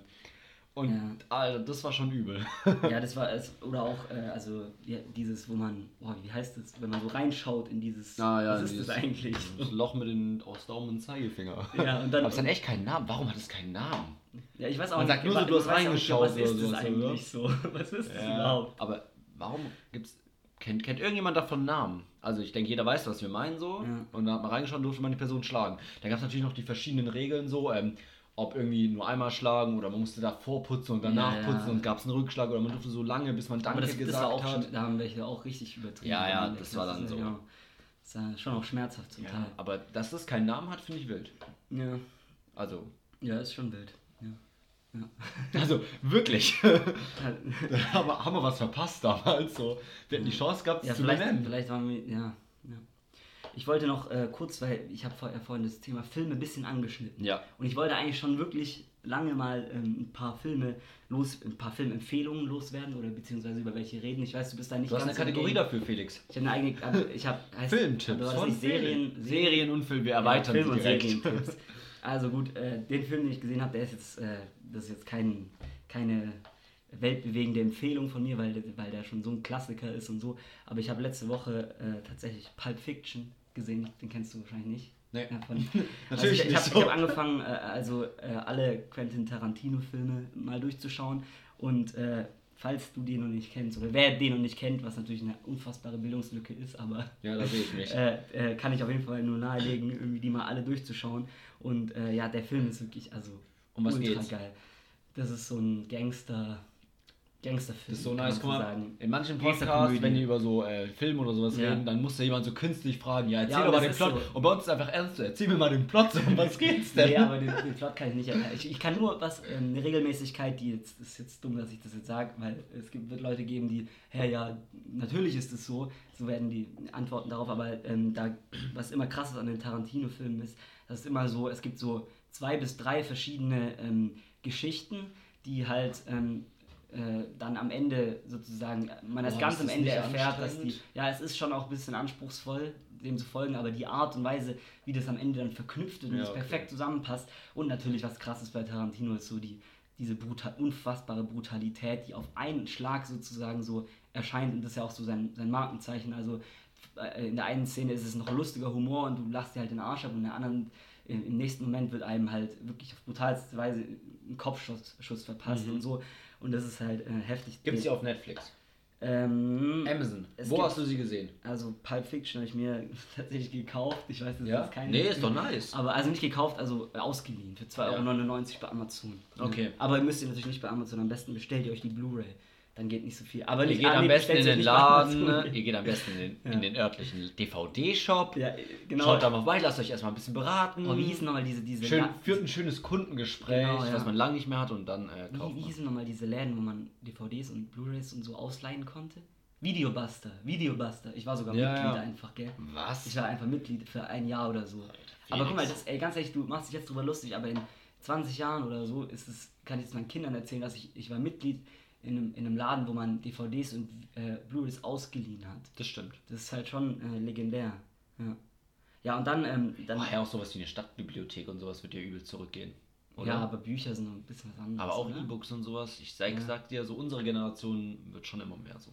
Und Ja. Alter, das war schon übel. Ja, das war es. Oder auch, äh, also ja, dieses, wo man, boah, wie heißt das, wenn man so reinschaut in dieses, Ah, ja, was ist das eigentlich? Das Loch mit den aus Daumen und Zeigefinger. Ja, und dann- Aber es hat echt keinen Namen. Warum hat es keinen Namen? Ja, ich weiß auch Man nicht, sagt nur so, du hast auch nicht, reingeschaut Was ist das eigentlich so? Was ist das überhaupt? Aber warum gibt's. Kennt, kennt irgendjemand davon Namen? Also ich denke, jeder weiß, was wir meinen so. Ja. Und da hat man reingeschaut, durfte man die Person schlagen. Da gab es natürlich noch die verschiedenen Regeln so, ähm, ob irgendwie nur einmal schlagen oder man musste davor putzen und danach Ja, ja. putzen und gab es einen Rückschlag oder man durfte so lange, bis man Danke Aber das, das gesagt war auch hat. schon, da haben welche auch richtig übertrieben. Ja, ja, das war dann so. Ja, das ist ja schon auch schmerzhaft zum Teil. aber dass das keinen Namen hat, finde ich wild. Ja. Also, ja, ist schon wild. Ja. also wirklich. Da haben wir, haben wir was verpasst damals. So. Wir hätten die Chance gehabt, es Ja, zu vielleicht, benennen. vielleicht waren wir, ja, ja. Ich wollte noch äh, kurz, weil ich habe vorher vorhin das Thema Filme ein bisschen angeschnitten. Ja. Und ich wollte eigentlich schon wirklich lange mal ähm, ein paar Filme los, ein paar Filmempfehlungen loswerden oder beziehungsweise über welche reden. Ich weiß, du bist da nicht Du hast eine Kategorie dafür, Felix. Ich habe eine eigene, also ich habe Filmtipps das von Serien, Felix. Serien und Film. Wir Ja, erweitern Film sie und direkt. Serientipps. Also gut, äh, den Film, den ich gesehen habe, der ist jetzt, äh, das ist jetzt kein, keine weltbewegende Empfehlung von mir, weil, der- weil der schon so ein Klassiker ist und so. Aber ich habe letzte Woche äh, tatsächlich Pulp Fiction gesehen. Den kennst du wahrscheinlich nicht. Nee. Ja, von, Natürlich also ich, ich nicht habe so. hab angefangen, äh, also äh, alle Quentin Tarantino-Filme mal durchzuschauen. Und äh, falls du den noch nicht kennst, oder wer den noch nicht kennt, was natürlich eine unfassbare Bildungslücke ist, aber Ja, da sehe ich mich. äh, äh, kann ich auf jeden Fall nur nahelegen, irgendwie die mal alle durchzuschauen. Und ja, der Film ist wirklich also Um was ultra geht's? geil. Das ist so ein Gangster, Gangsterfilm. Das ist so nice. Guck mal, in manchen. Podcasts, wenn die über so äh, Filme oder sowas Ja. reden, dann muss da jemand so künstlich fragen, ja, erzähl Ja, doch mal das den ist Plot. so. Und bei uns ist einfach ernst, erzähl mir mal den Plot, so, um was geht's denn? Nee, aber den, den Plot kann ich nicht erklären. Ich, ich kann nur was, ähm, eine Regelmäßigkeit, die jetzt, ist jetzt dumm, dass ich das jetzt sage, weil es gibt, wird Leute geben, die, hä, ja, natürlich ist es so, so werden die Antworten darauf, aber ähm, da, was immer krass ist an den Tarantino-Filmen ist, dass es immer so, es gibt so zwei bis drei verschiedene ähm, Geschichten, die halt ähm, äh, dann am Ende sozusagen, man das Boah, ganz am Ende erfährt, dass die, ja, es ist schon auch ein bisschen anspruchsvoll, dem zu folgen, aber die Art und Weise, wie das am Ende dann verknüpft und Ja, okay. perfekt zusammenpasst. Und natürlich, was krass ist bei Tarantino, ist so die, diese brutal, unfassbare Brutalität, die auf einen Schlag sozusagen so erscheint. Und das ist ja auch so sein, sein Markenzeichen. Also äh, in der einen Szene ist es noch lustiger Humor und du lachst dir halt den Arsch ab und in der anderen, im, im nächsten Moment wird einem halt wirklich auf brutalste Weise ein Kopfschuss Schuss verpasst Mhm. und so. Und das ist halt äh, heftig. Gibt's die auf Netflix? Ähm, Amazon. Es Wo gibt- hast du sie gesehen? also Pulp Fiction habe ich mir tatsächlich gekauft. Ich weiß, das Ja? ist keine. Nee, ist doch nice. Aber also nicht gekauft, also äh, ausgeliehen für 2,99 Euro bei Amazon. Okay. Aber ihr müsst ihr natürlich nicht bei Amazon. Am besten bestellt ihr euch die Blu-ray. Dann geht nicht so viel. Aber Ihr geht am besten in den Laden, ihr geht am besten in den, Ja. in den örtlichen DVD-Shop. Ja, genau. Schaut da mal vorbei, lasst euch erstmal ein bisschen beraten. Oh, wie hießen nochmal diese, diese Schön, La- führt ein schönes Kundengespräch, Genau, ja. was man lange nicht mehr hat und dann äh, kauft wie, wie hießen nochmal diese Läden, wo man DVDs und Blu-rays und so ausleihen konnte? Videobuster, Videobuster. Ich war sogar Mitglied einfach, gell? Was? Ich war einfach Mitglied für ein Jahr oder so. Aber guck mal, das, ey, ganz ehrlich, du machst dich jetzt drüber lustig, aber in 20 Jahren oder so ist es, kann ich jetzt meinen Kindern erzählen, dass ich, ich war Mitglied in einem, in einem Laden, wo man DVDs und äh, Blu-rays ausgeliehen hat. Das stimmt. Das ist halt schon äh, legendär. Ja. ja, und dann, ähm, dann Ach ja, auch sowas wie eine Stadtbibliothek und sowas wird dir übel zurückgehen. Oder? ja, aber Bücher sind noch ein bisschen was anderes. Aber auch oder? E-Books und sowas. Ich sag, Ja. sag dir, so unsere Generation wird schon immer mehr so.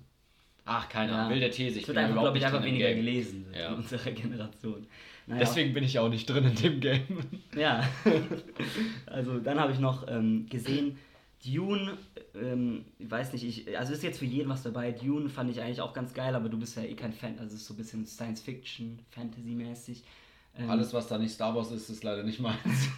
Ach, keine Ja. Ahnung, wilde These. Ich Es wird bin einfach, überhaupt glaube ich, nicht einfach weniger Game. gelesen Ja. in unserer Generation. Naja, Deswegen bin ich ja auch nicht drin in dem Game. Ja, also dann habe ich noch ähm, gesehen, Dune, ähm, ich weiß nicht, ich, also ist jetzt für jeden was dabei. Dune fand ich eigentlich auch ganz geil, aber du bist ja eh kein Fan, also es ist so ein bisschen Science Fiction, Fantasy-mäßig. Ähm, Alles, was da nicht Star Wars ist, ist leider nicht meins.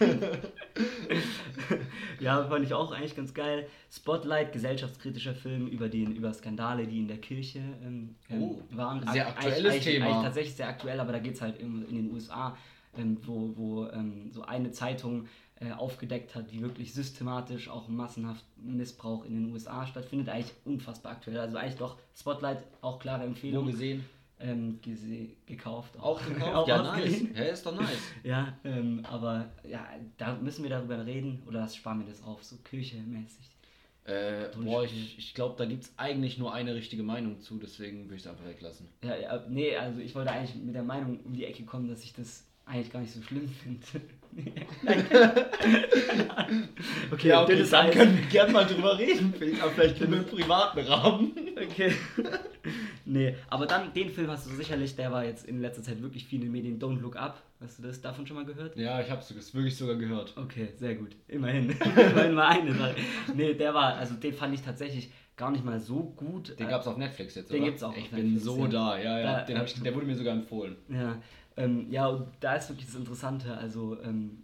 Ja, fand ich auch eigentlich ganz geil. Spotlight, gesellschaftskritischer Film über, den, über Skandale, die in der Kirche ähm, ähm, Oh, waren. sehr Eigentlich- aktuelles eigentlich, Thema. Eigentlich tatsächlich sehr aktuell, aber da geht es halt in, in den USA, ähm, wo, wo ähm, so eine Zeitung äh, aufgedeckt hat, wie wirklich systematisch auch massenhaft Missbrauch in den USA stattfindet. Eigentlich unfassbar aktuell. Also eigentlich doch Spotlight, auch klare Wo Empfehlung. gesehen? Ähm, gese gekauft. Auch gekauft? Auch ja, nice. Hä, ist doch nice. Ja, ähm, aber ja, da müssen wir darüber reden oder sparen wir das auf, so Kirche-mäßig. Äh, boah, ich, ich glaube, da gibt es eigentlich nur eine richtige Meinung zu, deswegen würde ich es einfach weglassen. Ja, ja, nee, also ich wollte eigentlich mit der Meinung um die Ecke kommen, dass ich das eigentlich gar nicht so schlimm finde. Okay, Ja, okay, dann Eis. können wir gerne mal drüber reden, aber vielleicht in einem privaten Rahmen. Okay. nee, aber dann, den Film hast du sicherlich, der war jetzt in letzter Zeit wirklich viel in den Medien. Don't Look Up. Hast du das davon schon mal gehört? Ja, ich habe es wirklich sogar gehört. Okay, sehr gut. Immerhin. Immerhin mal eine Sache. Nee, der war, also den fand ich tatsächlich gar nicht mal so gut. Den gab es auf Netflix jetzt, Den oder? gibt es auch Ich bin Netflix, so ja. da, ja, ja. Da- den hab ich, der wurde mir sogar empfohlen. Ja, ähm, ja, und da ist wirklich das Interessante, also ähm,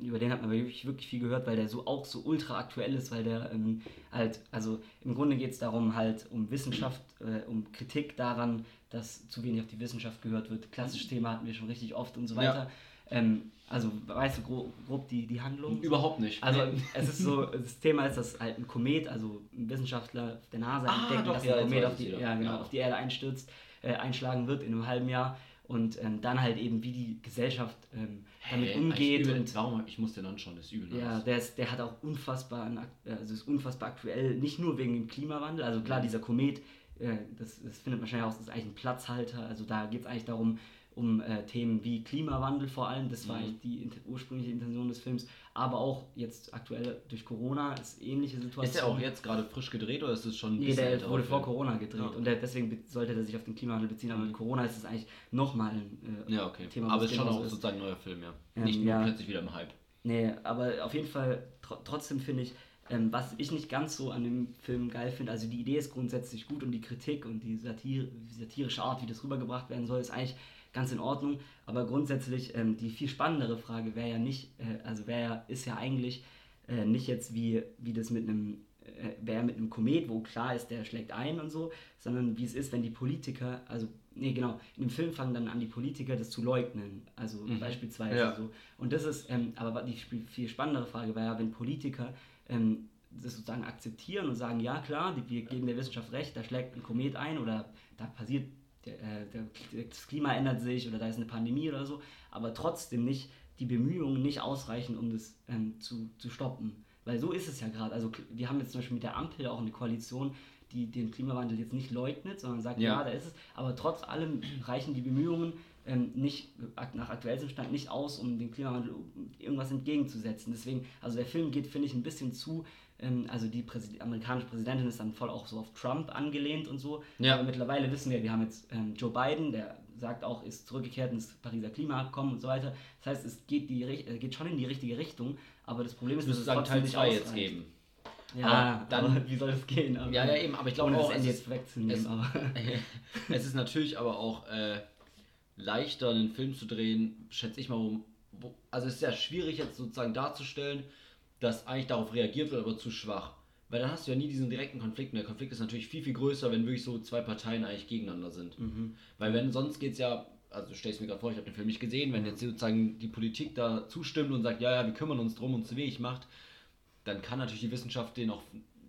über den hat man wirklich, wirklich viel gehört, weil der so auch so ultra aktuell ist, weil der ähm, halt, also im Grunde geht es darum halt um Wissenschaft, äh, um Kritik daran, dass zu wenig auf die Wissenschaft gehört wird. Klassisches Thema hatten wir schon richtig oft und so Ja. weiter. Ähm, also weißt du grob, grob die, die Handlung? Überhaupt nicht. Also es ist so, das Thema ist, dass halt ein Komet, also ein Wissenschaftler der NASA Ah, entdecken, doch, dass ja, ein Komet auf die, ja, genau, Ja. auf die Erde einstürzt, äh, einschlagen wird in einem halben Jahr und ähm, dann halt eben wie die Gesellschaft ähm, damit Hey, umgeht ich übel, und warum, ich muss den anschauen, das ist übel. ja, der, ist, der hat auch unfassbar, ak- also ist unfassbar aktuell, nicht nur wegen dem Klimawandel, also Mhm. klar, dieser Komet, äh, das, das findet man schnell raus, ist eigentlich ein Platzhalter, also da geht es eigentlich darum, um äh, Themen wie Klimawandel vor allem, das war Mhm. eigentlich die ursprüngliche Intention des Films, aber auch jetzt aktuell durch Corona ist ähnliche Situation. Ist der auch jetzt gerade frisch gedreht oder ist es schon ein Nee, bisschen der älterer wurde vor Corona gedreht Ja. und der, deswegen sollte er sich auf den Klimawandel beziehen, aber Mhm. mit Corona ist es eigentlich nochmal ein äh, Ja, okay. Thema. Aber es ist schon auch sozusagen ein neuer Film, ja. Ähm, Nicht nur ja. plötzlich wieder im Hype. Nee, aber auf jeden Fall tr trotzdem finde ich, ähm, was ich nicht ganz so an dem Film geil finde, also die Idee ist grundsätzlich gut und die Kritik und die, Satire, die satirische Art, wie das rübergebracht werden soll, ist eigentlich ganz in Ordnung. Aber grundsätzlich ähm, die viel spannendere Frage wäre ja nicht, äh, also wäre ja, ist ja eigentlich äh, nicht jetzt wie, wie das mit einem äh, wäre mit einem Komet, wo klar ist, der schlägt ein und so, sondern wie es ist, wenn die Politiker, also, nee, genau, in dem Film fangen dann an, die Politiker das zu leugnen, also Mhm. beispielsweise Ja. so. Und das ist, ähm, aber die viel spannendere Frage wäre ja, wenn Politiker ähm, das sozusagen akzeptieren und sagen, ja klar, die, wir geben der Wissenschaft recht, da schlägt ein Komet ein oder da passiert, der, äh, der, das Klima ändert sich oder da ist eine Pandemie oder so, aber trotzdem nicht, die Bemühungen nicht ausreichen, um das ähm, zu, zu stoppen. Weil so ist es ja gerade. Also wir haben jetzt zum Beispiel mit der Ampel auch eine Koalition, die den Klimawandel jetzt nicht leugnet, sondern sagt, ja, Ja. da ist es. Aber trotz allem reichen die Bemühungen ähm, nicht nach aktuellem Stand nicht aus, um dem Klimawandel irgendwas entgegenzusetzen. Deswegen, also der Film geht, finde ich, ein bisschen zu. Ähm, also die Präsid amerikanische Präsidentin ist dann voll auch so auf Trump angelehnt und so. Ja. Aber mittlerweile wissen wir, wir haben jetzt ähm, Joe Biden, der sagt auch, ist zurückgekehrt ins Pariser Klimaabkommen und so weiter. Das heißt, es geht, die, äh, geht schon in die richtige Richtung, aber das Problem ist, müsste es sagen, trotzdem Teil nicht 2 jetzt ausreicht. geben. Ja, Aber dann- aber wie soll das gehen? Aber, Ja, ja, eben, aber ich glaube auch, das Ende es jetzt wegzunehmen. es- aber es ist natürlich aber auch äh, leichter, einen Film zu drehen, schätze ich mal, wo, also es ist ja schwierig jetzt sozusagen darzustellen, dass eigentlich darauf reagiert wird, aber zu schwach. Weil dann hast du ja nie diesen direkten Konflikt. Und der Konflikt ist natürlich viel, viel größer, wenn wirklich so zwei Parteien eigentlich gegeneinander sind. Mhm. Weil wenn sonst geht es ja, also stell es mir gerade vor, ich habe den Film nicht gesehen, wenn jetzt sozusagen die Politik da zustimmt und sagt, ja, ja, wir kümmern uns drum und zu wenig macht, dann kann natürlich die Wissenschaft denen auch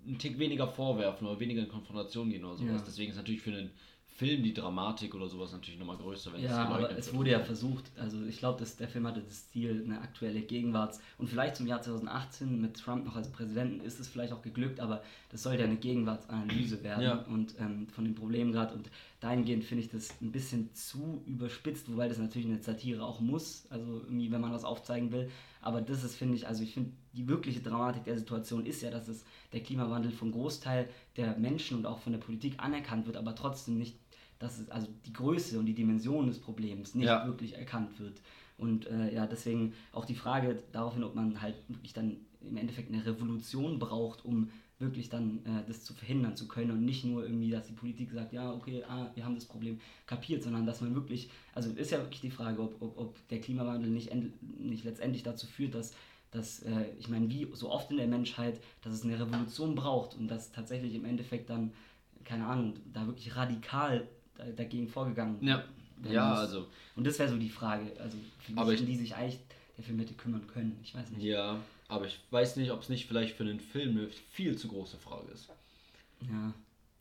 einen Tick weniger vorwerfen oder weniger in Konfrontation gehen oder sowas. Ja. Deswegen ist natürlich für einen Film die Dramatik oder sowas natürlich nochmal größer, wenn Ja, es aber es wird. wurde ja versucht, also ich glaube, dass der Film hatte das Ziel, eine aktuelle Gegenwarts- und vielleicht zum Jahr 2018 mit Trump noch als Präsidenten ist es vielleicht auch geglückt, aber das sollte eine Gegenwartsanalyse werden Ja. und ähm, von den Problemen gerade und dahingehend finde ich das ein bisschen zu überspitzt, wobei das natürlich eine Satire auch muss, also irgendwie, wenn man was aufzeigen will, aber das ist, finde ich, also ich finde, die wirkliche Dramatik der Situation ist ja, dass es der Klimawandel vom Großteil der Menschen und auch von der Politik anerkannt wird, aber trotzdem nicht dass es also die Größe und die Dimension des Problems nicht Ja. wirklich erkannt wird. Und äh, ja, deswegen auch die Frage daraufhin, ob man halt wirklich dann im Endeffekt eine Revolution braucht, um wirklich dann äh, das zu verhindern zu können und nicht nur irgendwie, dass die Politik sagt, ja, okay, ah, wir haben das Problem kapiert, sondern dass man wirklich, also ist ja wirklich die Frage, ob, ob, ob der Klimawandel nicht, end, nicht letztendlich dazu führt, dass, dass äh, ich meine, wie so oft in der Menschheit, dass es eine Revolution braucht und dass tatsächlich im Endeffekt dann, keine Ahnung, da wirklich radikal dagegen vorgegangen Ja, ja muss. also, Und das wäre so die Frage, also Aber ich- die sich eigentlich der Film hätte kümmern können. Ich weiß nicht. ja, aber ich weiß nicht, ob es nicht vielleicht für einen Film eine viel zu große Frage ist. Ja,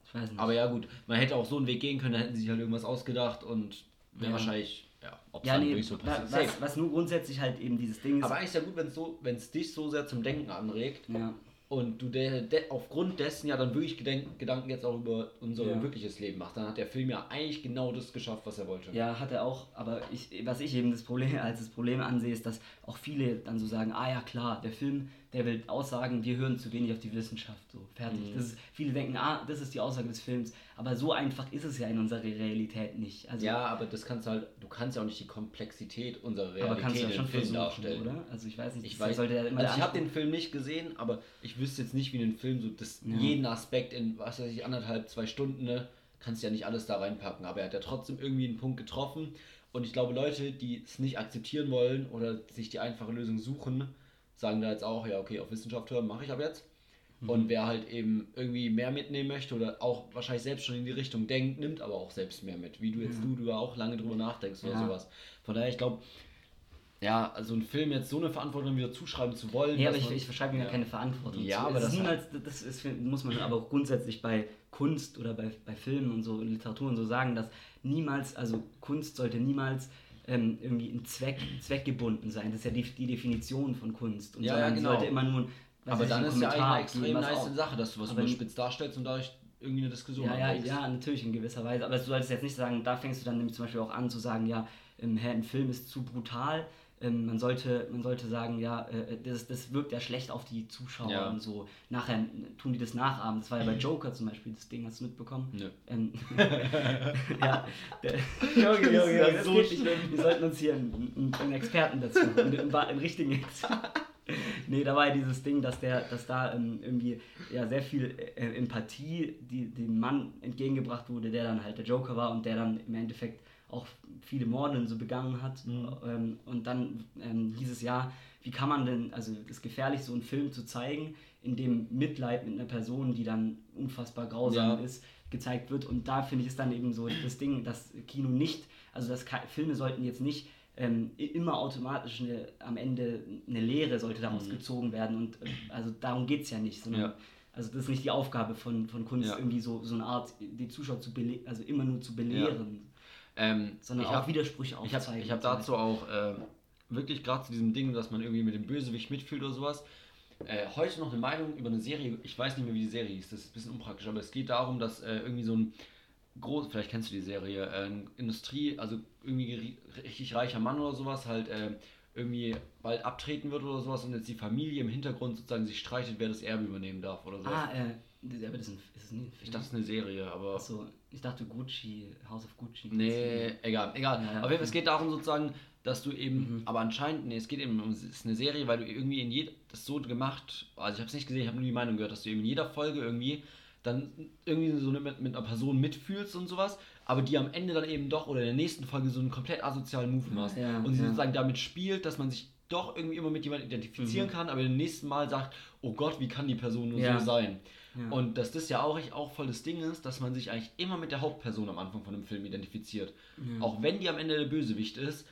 ich weiß nicht. Aber ja gut, man hätte auch so einen Weg gehen können, da hätten sie sich halt irgendwas ausgedacht und wäre Ja. wahrscheinlich, ja, ob es ja, nee, so passiert. was, was nur grundsätzlich halt eben dieses Ding ist. Aber eigentlich ist ja gut, wenn es so, wenn es dich so sehr zum Denken anregt ja, und du de, de, aufgrund dessen ja dann wirklich Gedenk, Gedanken jetzt auch über unser Ja. wirkliches Leben machst, dann hat der Film ja eigentlich genau das geschafft, was er wollte. ja, hat er auch, aber ich, was ich eben das Problem, als das Problem ansehe, ist, dass auch viele dann so sagen, ah ja klar, der Film der will aussagen, wir hören zu wenig auf die Wissenschaft. So, fertig. Mhm. Das ist, viele denken, ah, das ist die Aussage des Films. Aber so einfach ist es ja in unserer Realität nicht. Also, Ja, aber das kannst du halt, du kannst ja auch nicht die Komplexität unserer Realität aber kannst du ja schon Film darstellen. oder? Also ich weiß nicht, Ich weiß, sollte ja immer also ich habe den Film nicht gesehen, aber ich wüsste jetzt nicht, wie ein Film so das Ja. jeden Aspekt in, was weiß ich, anderthalb, zwei Stunden, ne, kannst ja nicht alles da reinpacken. Aber er hat ja trotzdem irgendwie einen Punkt getroffen. Und ich glaube, Leute, die es nicht akzeptieren wollen oder sich die einfache Lösung suchen, sagen da jetzt auch, ja, okay, auf Wissenschaft hören mache ich ab jetzt. Mhm. Und wer halt eben irgendwie mehr mitnehmen möchte oder auch wahrscheinlich selbst schon in die Richtung denkt, nimmt aber auch selbst mehr mit. Wie du jetzt, Ja. du, du ja auch lange drüber nachdenkst oder Ja. sowas. Von daher, ich glaube, ja, also einen Film jetzt so eine Verantwortung wieder zuschreiben zu wollen. Ja, aber ich, ich verschreibe mir ja. keine Verantwortung. Ja, zu. aber das niemals, das ist, muss man aber auch grundsätzlich bei Kunst oder bei, bei Filmen und so, Literatur und so sagen, dass niemals, also Kunst sollte niemals ähm, irgendwie ein Zweck, zweckgebunden sein. Das ist ja die, die Definition von Kunst. Und Ja, ja, genau. sollte immer nur. Weiß Aber dann ist ja eine extrem nice auch- Sache, dass du was überspitzt darstellst und dadurch irgendwie eine Diskussion Ja, ja, ja, natürlich in gewisser Weise. Aber du solltest jetzt nicht sagen, da fängst du dann nämlich zum Beispiel auch an zu sagen, ja, ähm, hä, ein Film ist zu brutal. Ähm, man, sollte, man sollte sagen, ja, äh, das, das wirkt ja schlecht auf die Zuschauer Ja. und so. Nachher äh, tun die das nachahmen. Das war ja bei Joker zum Beispiel, das Ding, hast du mitbekommen? Nö. Ähm, ja, der, Junge, Junge, ja das so geht nicht. schlimm. Wir sollten uns hier einen, einen, Experten dazu, einen, einen richtigen Experten. Nee, da war ja dieses Ding, dass der, dass da ähm, irgendwie ja sehr viel äh, Empathie die, dem Mann entgegengebracht wurde, der dann halt der Joker war und der dann im Endeffekt auch viele Morde so begangen hat. Mhm. Ähm, und dann ähm, hieß es ja, wie kann man denn, also es ist gefährlich, so einen Film zu zeigen, in dem Mitleid mit einer Person, die dann unfassbar grausam Ja. ist, gezeigt wird. Und da finde ich es dann eben so das Ding, dass Kino nicht, also dass Filme sollten jetzt nicht ähm, immer automatisch eine, am Ende eine Lehre sollte daraus Mhm. gezogen werden. Und äh, also darum geht es ja nicht, sondern Ja. also das ist nicht die Aufgabe von, von Kunst, Ja. irgendwie so, so eine Art, die Zuschauer zu also immer nur zu belehren, Ähm, sondern ich auch hab- Widersprüche Ich habe aufzeigen. ich hab und so dazu auch ähm, wirklich gerade zu diesem Ding, dass man irgendwie mit dem Bösewicht mitfühlt oder sowas, äh, heute noch eine Meinung über eine Serie, ich weiß nicht mehr, wie die Serie hieß, das ist ein bisschen unpraktisch, aber es geht darum, dass äh, irgendwie so ein groß, vielleicht kennst du die Serie, äh, ein Industrie, also irgendwie ri- richtig reicher Mann oder sowas, halt äh, irgendwie bald abtreten wird oder sowas und jetzt die Familie im Hintergrund sozusagen sich streitet, wer das Erbe übernehmen darf oder sowas. Ah, äh, das- aber das ist, ein, ist es nicht. ich dachte, das ist eine Serie, aber. Achso, ich dachte Gucci, House of Gucci. Nee, egal, egal. Ja, ja, Auf jeden Fall, okay. es geht darum sozusagen, dass du eben, Mhm. aber anscheinend, nee, es geht eben um, es ist eine Serie, weil du irgendwie in jeder, das so gemacht, also ich habe es nicht gesehen, ich habe nur die Meinung gehört, dass du eben in jeder Folge irgendwie dann irgendwie so eine, mit, mit einer Person mitfühlst und sowas, aber die am Ende dann eben doch oder in der nächsten Folge so einen komplett asozialen Move machst. Ja, und sie ja. sozusagen damit spielt, dass man sich doch irgendwie immer mit jemandem identifizieren Mhm. kann, aber im nächsten Mal sagt, oh Gott, wie kann die Person nur Ja. so sein? Und dass das ja auch, auch voll das Ding ist, dass man sich eigentlich immer mit der Hauptperson am Anfang von einem Film identifiziert. Auch wenn die am Ende der Bösewicht ist,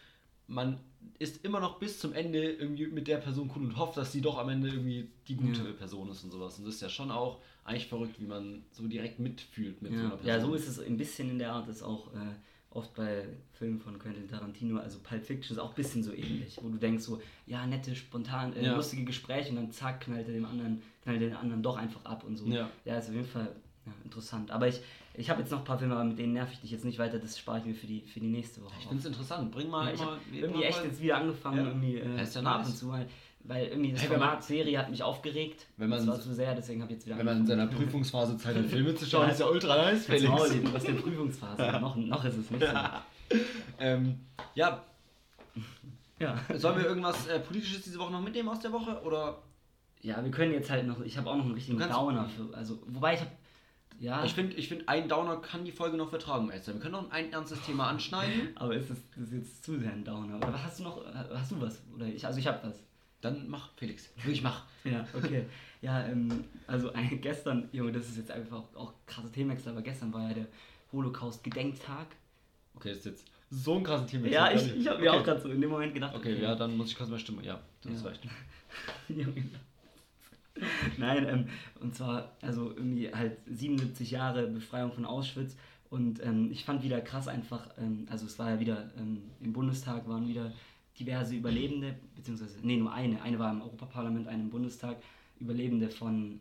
man ist immer noch bis zum Ende irgendwie mit der Person cool und hofft, dass sie doch am Ende irgendwie die gute Ja. Person ist und sowas. Und das ist ja schon auch eigentlich verrückt, wie man so direkt mitfühlt mit so einer Ja, Person. ja, so ist es ein bisschen in der Art, ist auch äh, oft bei Filmen von Quentin Tarantino, also Pulp Fiction ist auch ein bisschen so ähnlich, wo du denkst so, ja, nette, spontan, äh, Ja. lustige Gespräche und dann zack, knallt er dem anderen, knallt den anderen doch einfach ab und so. Ja. ja ist auf jeden Fall ja, interessant. Aber ich, ich habe jetzt noch ein paar Filme, aber mit denen nerv ich dich jetzt nicht weiter, das spare ich mir für die, für die nächste Woche. Ich finde es interessant. Bring mal Ja, ich immer, habe irgendwie mal- echt jetzt wieder angefangen, Ja. irgendwie äh, ist ja mal ab nice. und zu mal, weil irgendwie das Hey, wenn man- Format Serie hat mich aufgeregt. Wenn man- das war zu sehr, deswegen habe ich jetzt wieder Wenn man in seiner. Prüfungsphase Zeit hat, Filme zu schauen, Ja. ist ja ultra nice, Jetzt Maul, Felix. du hast eine Prüfungsphase. noch, noch ist es nicht so. ähm, ja, Ja. sollen wir irgendwas äh, Politisches diese Woche noch mitnehmen aus der Woche? Oder ja, wir können jetzt halt noch, ich habe auch noch einen richtigen Downer für, also, wobei ich habe, ja, Ich finde, ich find, ein Downer kann die Folge noch vertragen. Wir können noch ein ernstes Thema anschneiden. aber ist das, das ist jetzt zu sehr ein Downer. Oder was hast du noch, hast du was? Oder ich, also ich habe was. Dann mach, Felix. Wirklich mach. Ja, okay. Ja, ähm, also ein, gestern, Junge, das ist jetzt einfach auch, auch krasse Themenwechsel, aber gestern war ja der Holocaust-Gedenktag. Okay, das ist jetzt so ein krasses Thema. Ja, Das ich, ich habe okay. mir auch gerade so in dem Moment gedacht. Okay, ja, dann muss ich kurz mal stimmen. Ja, du hast Ja. recht. Nein, ähm, und zwar, also irgendwie halt 77 Jahre Befreiung von Auschwitz und ähm, ich fand wieder krass einfach, ähm, also es war ja wieder ähm, im Bundestag waren wieder diverse Überlebende, beziehungsweise, nee, nur eine, eine war im Europaparlament, eine im Bundestag, Überlebende von,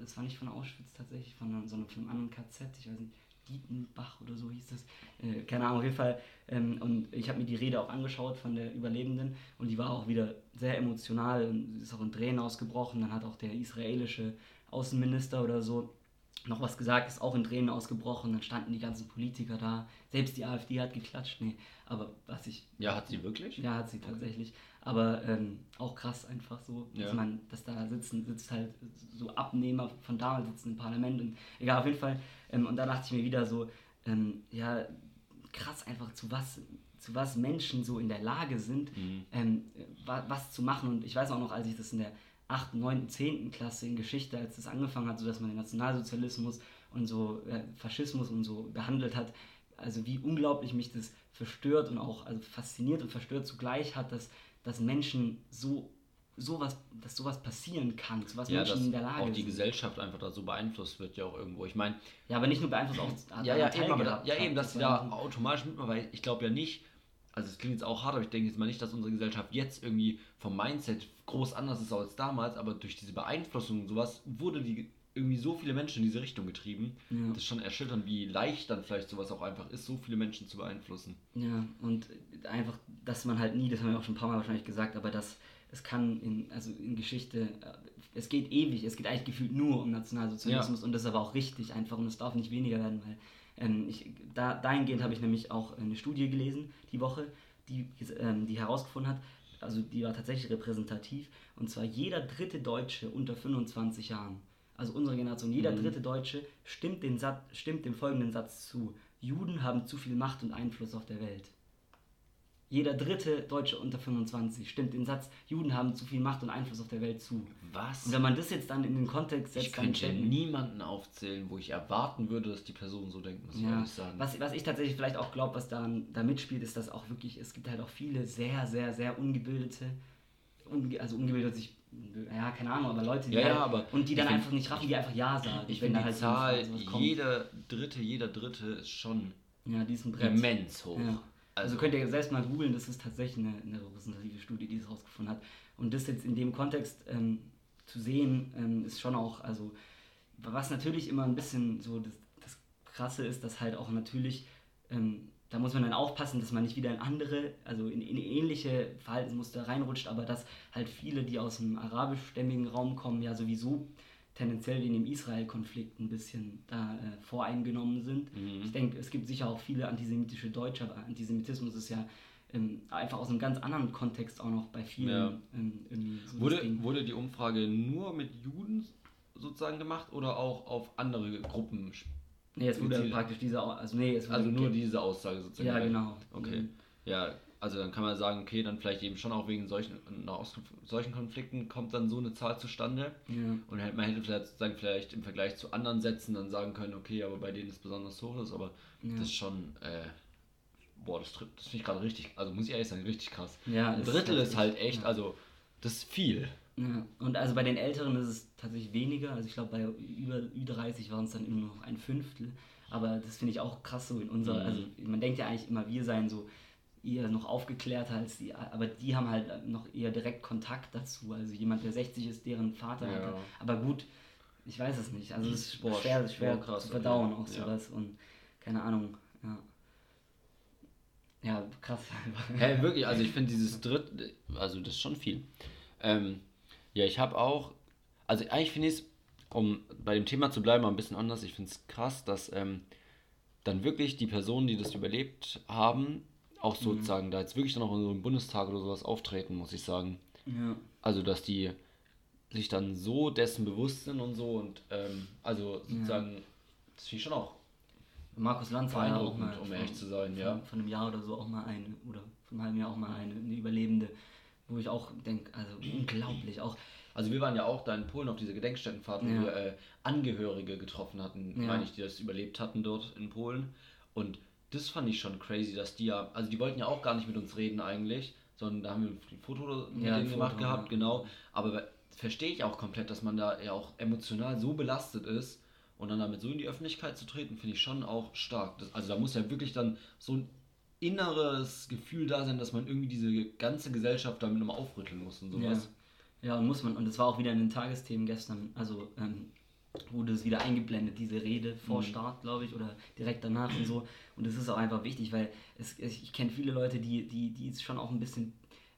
das war nicht von Auschwitz tatsächlich, von, sondern von einem anderen KZ, ich weiß nicht, Dietenbach oder so hieß das, äh, keine Ahnung, auf jeden Fall. Ähm, und ich habe mir die Rede auch angeschaut von der Überlebenden und die war auch wieder sehr emotional und ist auch in Tränen ausgebrochen. Dann hat auch der israelische Außenminister oder so noch was gesagt, ist auch in Tränen ausgebrochen. Dann standen die ganzen Politiker da. Selbst die AfD hat geklatscht. Nee, aber was ich. Ja, hat sie wirklich? Ja, hat sie tatsächlich. Aber ähm, auch krass einfach so, dass Ja. man, dass da sitzen, sitzt halt so Abnehmer von damals sitzen im Parlament und egal, auf jeden Fall. Ähm, und da dachte ich mir wieder so, ähm, ja, krass einfach zu was, zu was Menschen so in der Lage sind, Mhm. ähm, wa was zu machen. Und ich weiß auch noch, als ich das in der 8., 9., 10. Klasse in Geschichte, als das angefangen hat, so dass man den Nationalsozialismus und so äh, Faschismus und so behandelt hat, also wie unglaublich mich das verstört und auch also fasziniert und verstört zugleich hat, dass, dass Menschen so sowas, dass sowas passieren kann, zu was Ja, Menschen in der Lage auch die sind. Gesellschaft einfach da so beeinflusst wird, ja auch irgendwo. Ich meine, Ja, aber nicht nur beeinflusst, auch ja, ja, eben, aber da, ja, eben, dass Das sie da automatisch mitmachen, weil ich glaube ja nicht, also es klingt jetzt auch hart, aber ich denke jetzt mal nicht, dass unsere Gesellschaft jetzt irgendwie vom Mindset groß anders ist als damals, aber durch diese Beeinflussung und sowas wurde die irgendwie so viele Menschen in diese Richtung getrieben. Ja. Das ist schon erschütternd, wie leicht dann vielleicht sowas auch einfach ist, so viele Menschen zu beeinflussen. Ja, und einfach, dass man halt nie, das haben wir auch schon ein paar Mal wahrscheinlich gesagt, aber dass es kann in, also in Geschichte, äh, es geht ewig, es geht eigentlich gefühlt nur um Nationalsozialismus und das ist aber auch richtig einfach und es darf nicht weniger werden, weil ähm, ich, da, dahingehend habe ich nämlich auch eine Studie gelesen die Woche, die, ähm, die herausgefunden hat, also die war tatsächlich repräsentativ und zwar jeder dritte Deutsche unter 25 Jahren, also unsere Generation, jeder Mhm. dritte Deutsche stimmt, den Satz, stimmt dem folgenden Satz zu. Juden haben zu viel Macht und Einfluss auf der Welt. Jeder dritte Deutsche unter 25 stimmt den Satz, Juden haben zu viel Macht und Einfluss auf der Welt zu. Was? Und wenn man das jetzt dann in den Kontext setzt, ich dann könnte stellt- niemanden aufzählen, wo ich erwarten würde, dass die Person so denkt, muss ich Ja, ehrlich sagen. was, was ich tatsächlich vielleicht auch glaube, was daran da mitspielt, ist, dass auch wirklich, es gibt halt auch viele sehr, sehr, sehr ungebildete, unge, also ungebildet sich, ja, keine Ahnung, aber Leute, die Ja, ja, halt, aber und die dann einfach nicht raffen, die einfach Ja sagen. Ich finde da die so Zahl, jeder Dritte, jeder Dritte ist schon ja, diesen Brett. immens hoch. Ja. Also Also, könnt ihr selbst mal googeln, das ist tatsächlich eine, eine repräsentative Studie, die das rausgefunden hat. Und das jetzt in dem Kontext ähm, zu sehen, ähm, ist schon auch, also was natürlich immer ein bisschen so das, das Krasse ist, dass halt auch natürlich, ähm, da muss man dann aufpassen, dass man nicht wieder in andere, also in, in ähnliche Verhaltensmuster reinrutscht, aber dass halt viele, die aus dem arabischstämmigen Raum kommen, ja sowieso tendenziell wegen dem Israel-Konflikt ein bisschen da äh, voreingenommen sind. Mhm. Ich denke, es gibt sicher auch viele antisemitische Deutsche, aber Antisemitismus ist ja ähm, einfach aus einem ganz anderen Kontext auch noch bei vielen Ja. ähm, irgendwie so wurde, wurde die Umfrage nur mit Juden sozusagen gemacht oder auch auf andere Gruppen? Nee, es wurde praktisch diese, also nee, es wurde Also nur diese Aussage sozusagen. Ja, genau. Okay. Mhm. Ja, also dann kann man sagen, okay, dann vielleicht eben schon auch wegen solchen, solchen Konflikten kommt dann so eine Zahl zustande. Ja. Und man hätte vielleicht sozusagen vielleicht im Vergleich zu anderen Sätzen dann sagen können, okay, aber bei denen ist besonders hoch ist, aber Ja. das ist schon, äh, boah, das, das finde ich gerade richtig, also muss ich ehrlich sagen, richtig krass. Ja, Ein Drittel ist tatsächlich- halt echt, also das ist viel. Ja, und also bei den Älteren ist es tatsächlich weniger. Also ich glaube, bei über Ü30 waren es dann immer noch ein Fünftel. Aber das finde ich auch krass so in unserer, Mhm. also man denkt ja eigentlich immer, wir seien so eher noch aufgeklärter als die, aber die haben halt noch eher direkt Kontakt dazu. Also jemand, der 60 ist, deren Vater Ja. hatte. Aber gut, ich weiß es nicht. Also es ist Boah, schwer, schwer boah, krass, zu verdauen okay. auch Ja. sowas und keine Ahnung, ja. Ja, krass. Hä, wirklich, also ich finde dieses dritte, also das ist schon viel. Ähm, ja, ich habe auch, also eigentlich finde ich es, um bei dem Thema zu bleiben, mal ein bisschen anders. Ich finde es krass, dass ähm, dann wirklich die Personen, die das überlebt haben, auch sozusagen da jetzt wirklich dann auch in so einem Bundestag oder sowas auftreten, muss ich sagen. ja. Also, dass die sich dann so dessen bewusst sind und so und ähm, also sozusagen, das finde ich schon auch Markus Lanz war ja auch mal um von- ehrlich zu sein, ja. von, von einem Jahr oder so auch mal eine, oder von einem halben Jahr auch mal eine, eine Überlebende, wo ich auch denke, also unglaublich, auch, Also wir waren ja auch da in Polen auf dieser Gedenkstättenfahrt, wo Ja. wir äh, Angehörige getroffen hatten, Ja. meine ich, die das überlebt hatten dort in Polen. Und das fand ich schon crazy, dass die ja, also die wollten ja auch gar nicht mit uns reden eigentlich, sondern da haben wir ein Foto mit Ja, denen gemacht Foto, gehabt, genau. Aber verstehe ich auch komplett, dass man da ja auch emotional so belastet ist und dann damit so in die Öffentlichkeit zu treten, finde ich schon auch stark. Das, also da muss ja wirklich dann so ein inneres Gefühl da sein, dass man irgendwie diese ganze Gesellschaft damit nochmal aufrütteln muss und sowas. Ja, und muss man, und das war auch wieder in den Tagesthemen gestern, also ähm, wurde es wieder eingeblendet, diese Rede vor Mhm. Start, glaube ich, oder direkt danach und so. Und das ist auch einfach wichtig, weil es, ich kenne viele Leute, die, die, die schon auch ein bisschen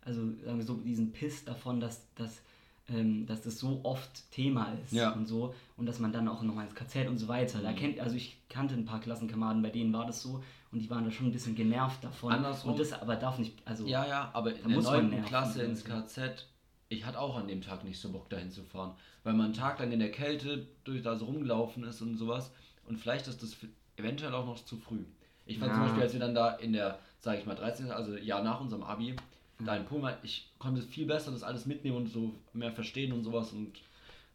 also sagen wir so, diesen Piss davon, dass, dass, ähm, dass das so oft Thema ist Ja. und so und dass man dann auch nochmal ins KZ und so weiter. Mhm. Da kennt, also ich kannte ein paar Klassenkameraden, bei denen war das so und die waren da schon ein bisschen genervt davon. Andersrum. Und das aber darf nicht, also Ja, ja, aber in der muss man 9. nerven, Klasse ins. KZ, ich hatte auch an dem Tag nicht so Bock dahin zu fahren, weil man einen Tag lang in der Kälte durch da so rumgelaufen ist und sowas und vielleicht ist das eventuell auch noch zu früh. Ich fand Ja. zum Beispiel, als wir dann da in der, sage ich mal, 13. also Jahr nach unserem Abi, da in war, ich konnte viel besser das alles mitnehmen und so mehr verstehen und sowas und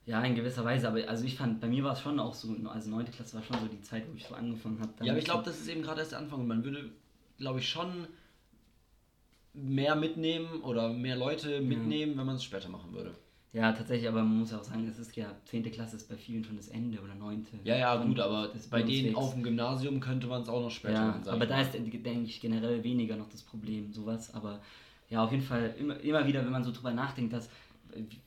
Ja, in gewisser Weise, aber also ich fand, bei mir war es schon auch so, also 9. Klasse war schon so die Zeit, wo ich so angefangen habe. Ja, aber ich glaube, das ist eben gerade erst der Anfang. Und man würde, glaube ich, schon mehr mitnehmen oder mehr Leute mitnehmen, wenn man es später machen würde. Ja, tatsächlich, aber man muss auch sagen, es ist ja 10. Klasse ist bei vielen schon das Ende oder 9. Ja, ja, Von- gut, aber bei denen auf dem Gymnasium könnte man es auch noch später Ja, machen. aber da ist, denke ich, generell weniger noch das Problem, sowas. Aber ja, auf jeden Fall immer, immer wieder, wenn man so drüber nachdenkt, dass äh,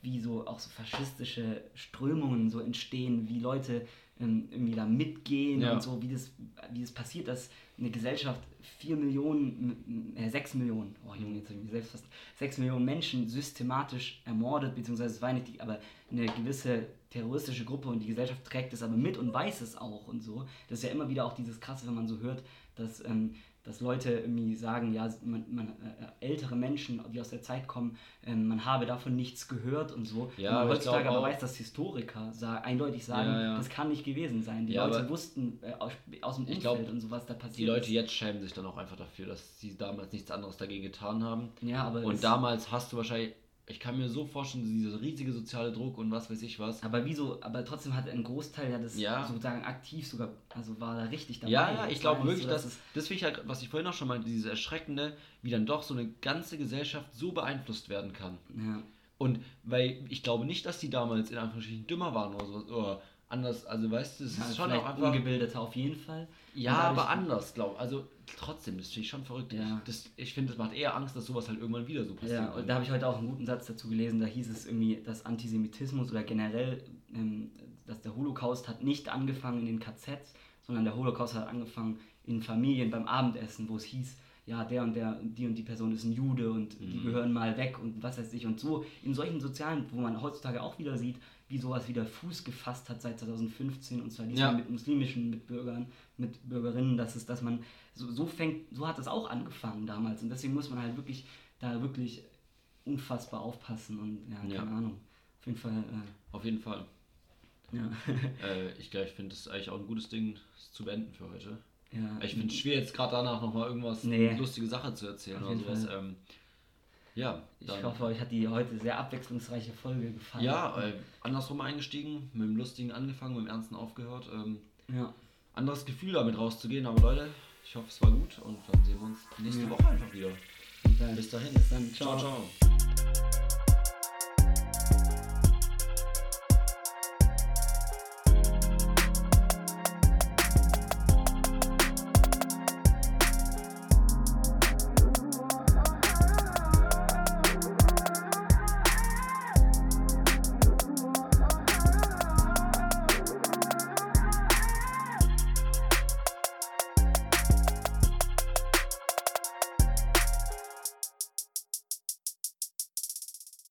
wie so auch so faschistische Strömungen so entstehen, wie Leute ähm, irgendwie da mitgehen Ja. und so, wie das, wie das passiert, dass eine Gesellschaft 4 Millionen, äh, 6 Millionen, oh Junge, jetzt habe ich mich selbst fast, 6 Millionen Menschen systematisch ermordet, beziehungsweise es war nicht die, aber eine gewisse terroristische Gruppe und die Gesellschaft trägt es aber mit und weiß es auch und so. Das ist ja immer wieder auch dieses Krasse, wenn man so hört, dass, ähm, dass Leute irgendwie sagen, ja, man, man, äh, ältere Menschen, die aus der Zeit kommen, ähm, man habe davon nichts gehört und so. Ja, und aber ich heutzutage aber weiß, dass Historiker sa eindeutig sagen, Ja, ja. das kann nicht gewesen sein. Die Ja, Leute wussten äh, aus, aus dem Umfeld glaub, und so, was da passiert Die Leute ist. jetzt schämen sich dann auch einfach dafür, dass sie damals nichts anderes dagegen getan haben. Ja, aber Und damals hast du wahrscheinlich, ich kann mir so vorstellen, dieser riesige soziale Druck und was weiß ich was. Aber wieso, aber trotzdem hat ein Großteil ja das Ja. sozusagen aktiv sogar, also war da richtig dabei. Ja, ja, ich glaube nicht wirklich, so, dass, das finde ich halt, was ich vorhin auch schon meinte, dieses Erschreckende, wie dann doch so eine ganze Gesellschaft so beeinflusst werden kann. Ja. Und weil ich glaube nicht, dass die damals in Anführungsstrichen dümmer waren oder sowas, oder anders, also weißt du, es Ja, ist schon auch einfach. ungebildeter auf jeden Fall. Ja, aber anders, glaube ich. Also trotzdem, das finde ich schon verrückt. Ja. Das, ich finde, das macht eher Angst, dass sowas halt irgendwann wieder so passiert. Ja, und da habe ich heute auch einen guten Satz dazu gelesen, da hieß es irgendwie, dass Antisemitismus oder generell, ähm, dass der Holocaust hat nicht angefangen in den KZs, sondern der Holocaust hat angefangen in Familien beim Abendessen, wo es hieß, ja, der und der, die und die Person ist ein Jude und die Mhm. gehören mal weg und was weiß ich. Und so in solchen sozialen, wo man heutzutage auch wieder sieht, wie sowas wieder Fuß gefasst hat seit 2015 und zwar diesmal Ja. mit muslimischen Mitbürgern, Mitbürgerinnen, dass es, dass man so, so fängt, so hat es auch angefangen damals und deswegen muss man halt wirklich da wirklich unfassbar aufpassen und ja, keine Ja. Ahnung. Auf jeden Fall, Auf jeden Fall. äh, ja. Äh, ich glaube, ich finde das eigentlich auch ein gutes Ding, es zu beenden für heute. Ja. Ich finde es schwer, jetzt gerade danach nochmal irgendwas, Nee. lustige Sache zu erzählen oder sowas. Ähm, ja, Ich dann- hoffe, euch hat die heute sehr abwechslungsreiche Folge gefallen. Ja, äh, andersrum eingestiegen, mit dem Lustigen angefangen, mit dem Ernsten aufgehört. Ähm, ja. anderes Gefühl damit rauszugehen, aber Leute, ich hoffe es war gut und dann sehen wir uns nächste Ja. Woche einfach wieder. Bis dahin. Bis dann. ciao. Ciao. ciao.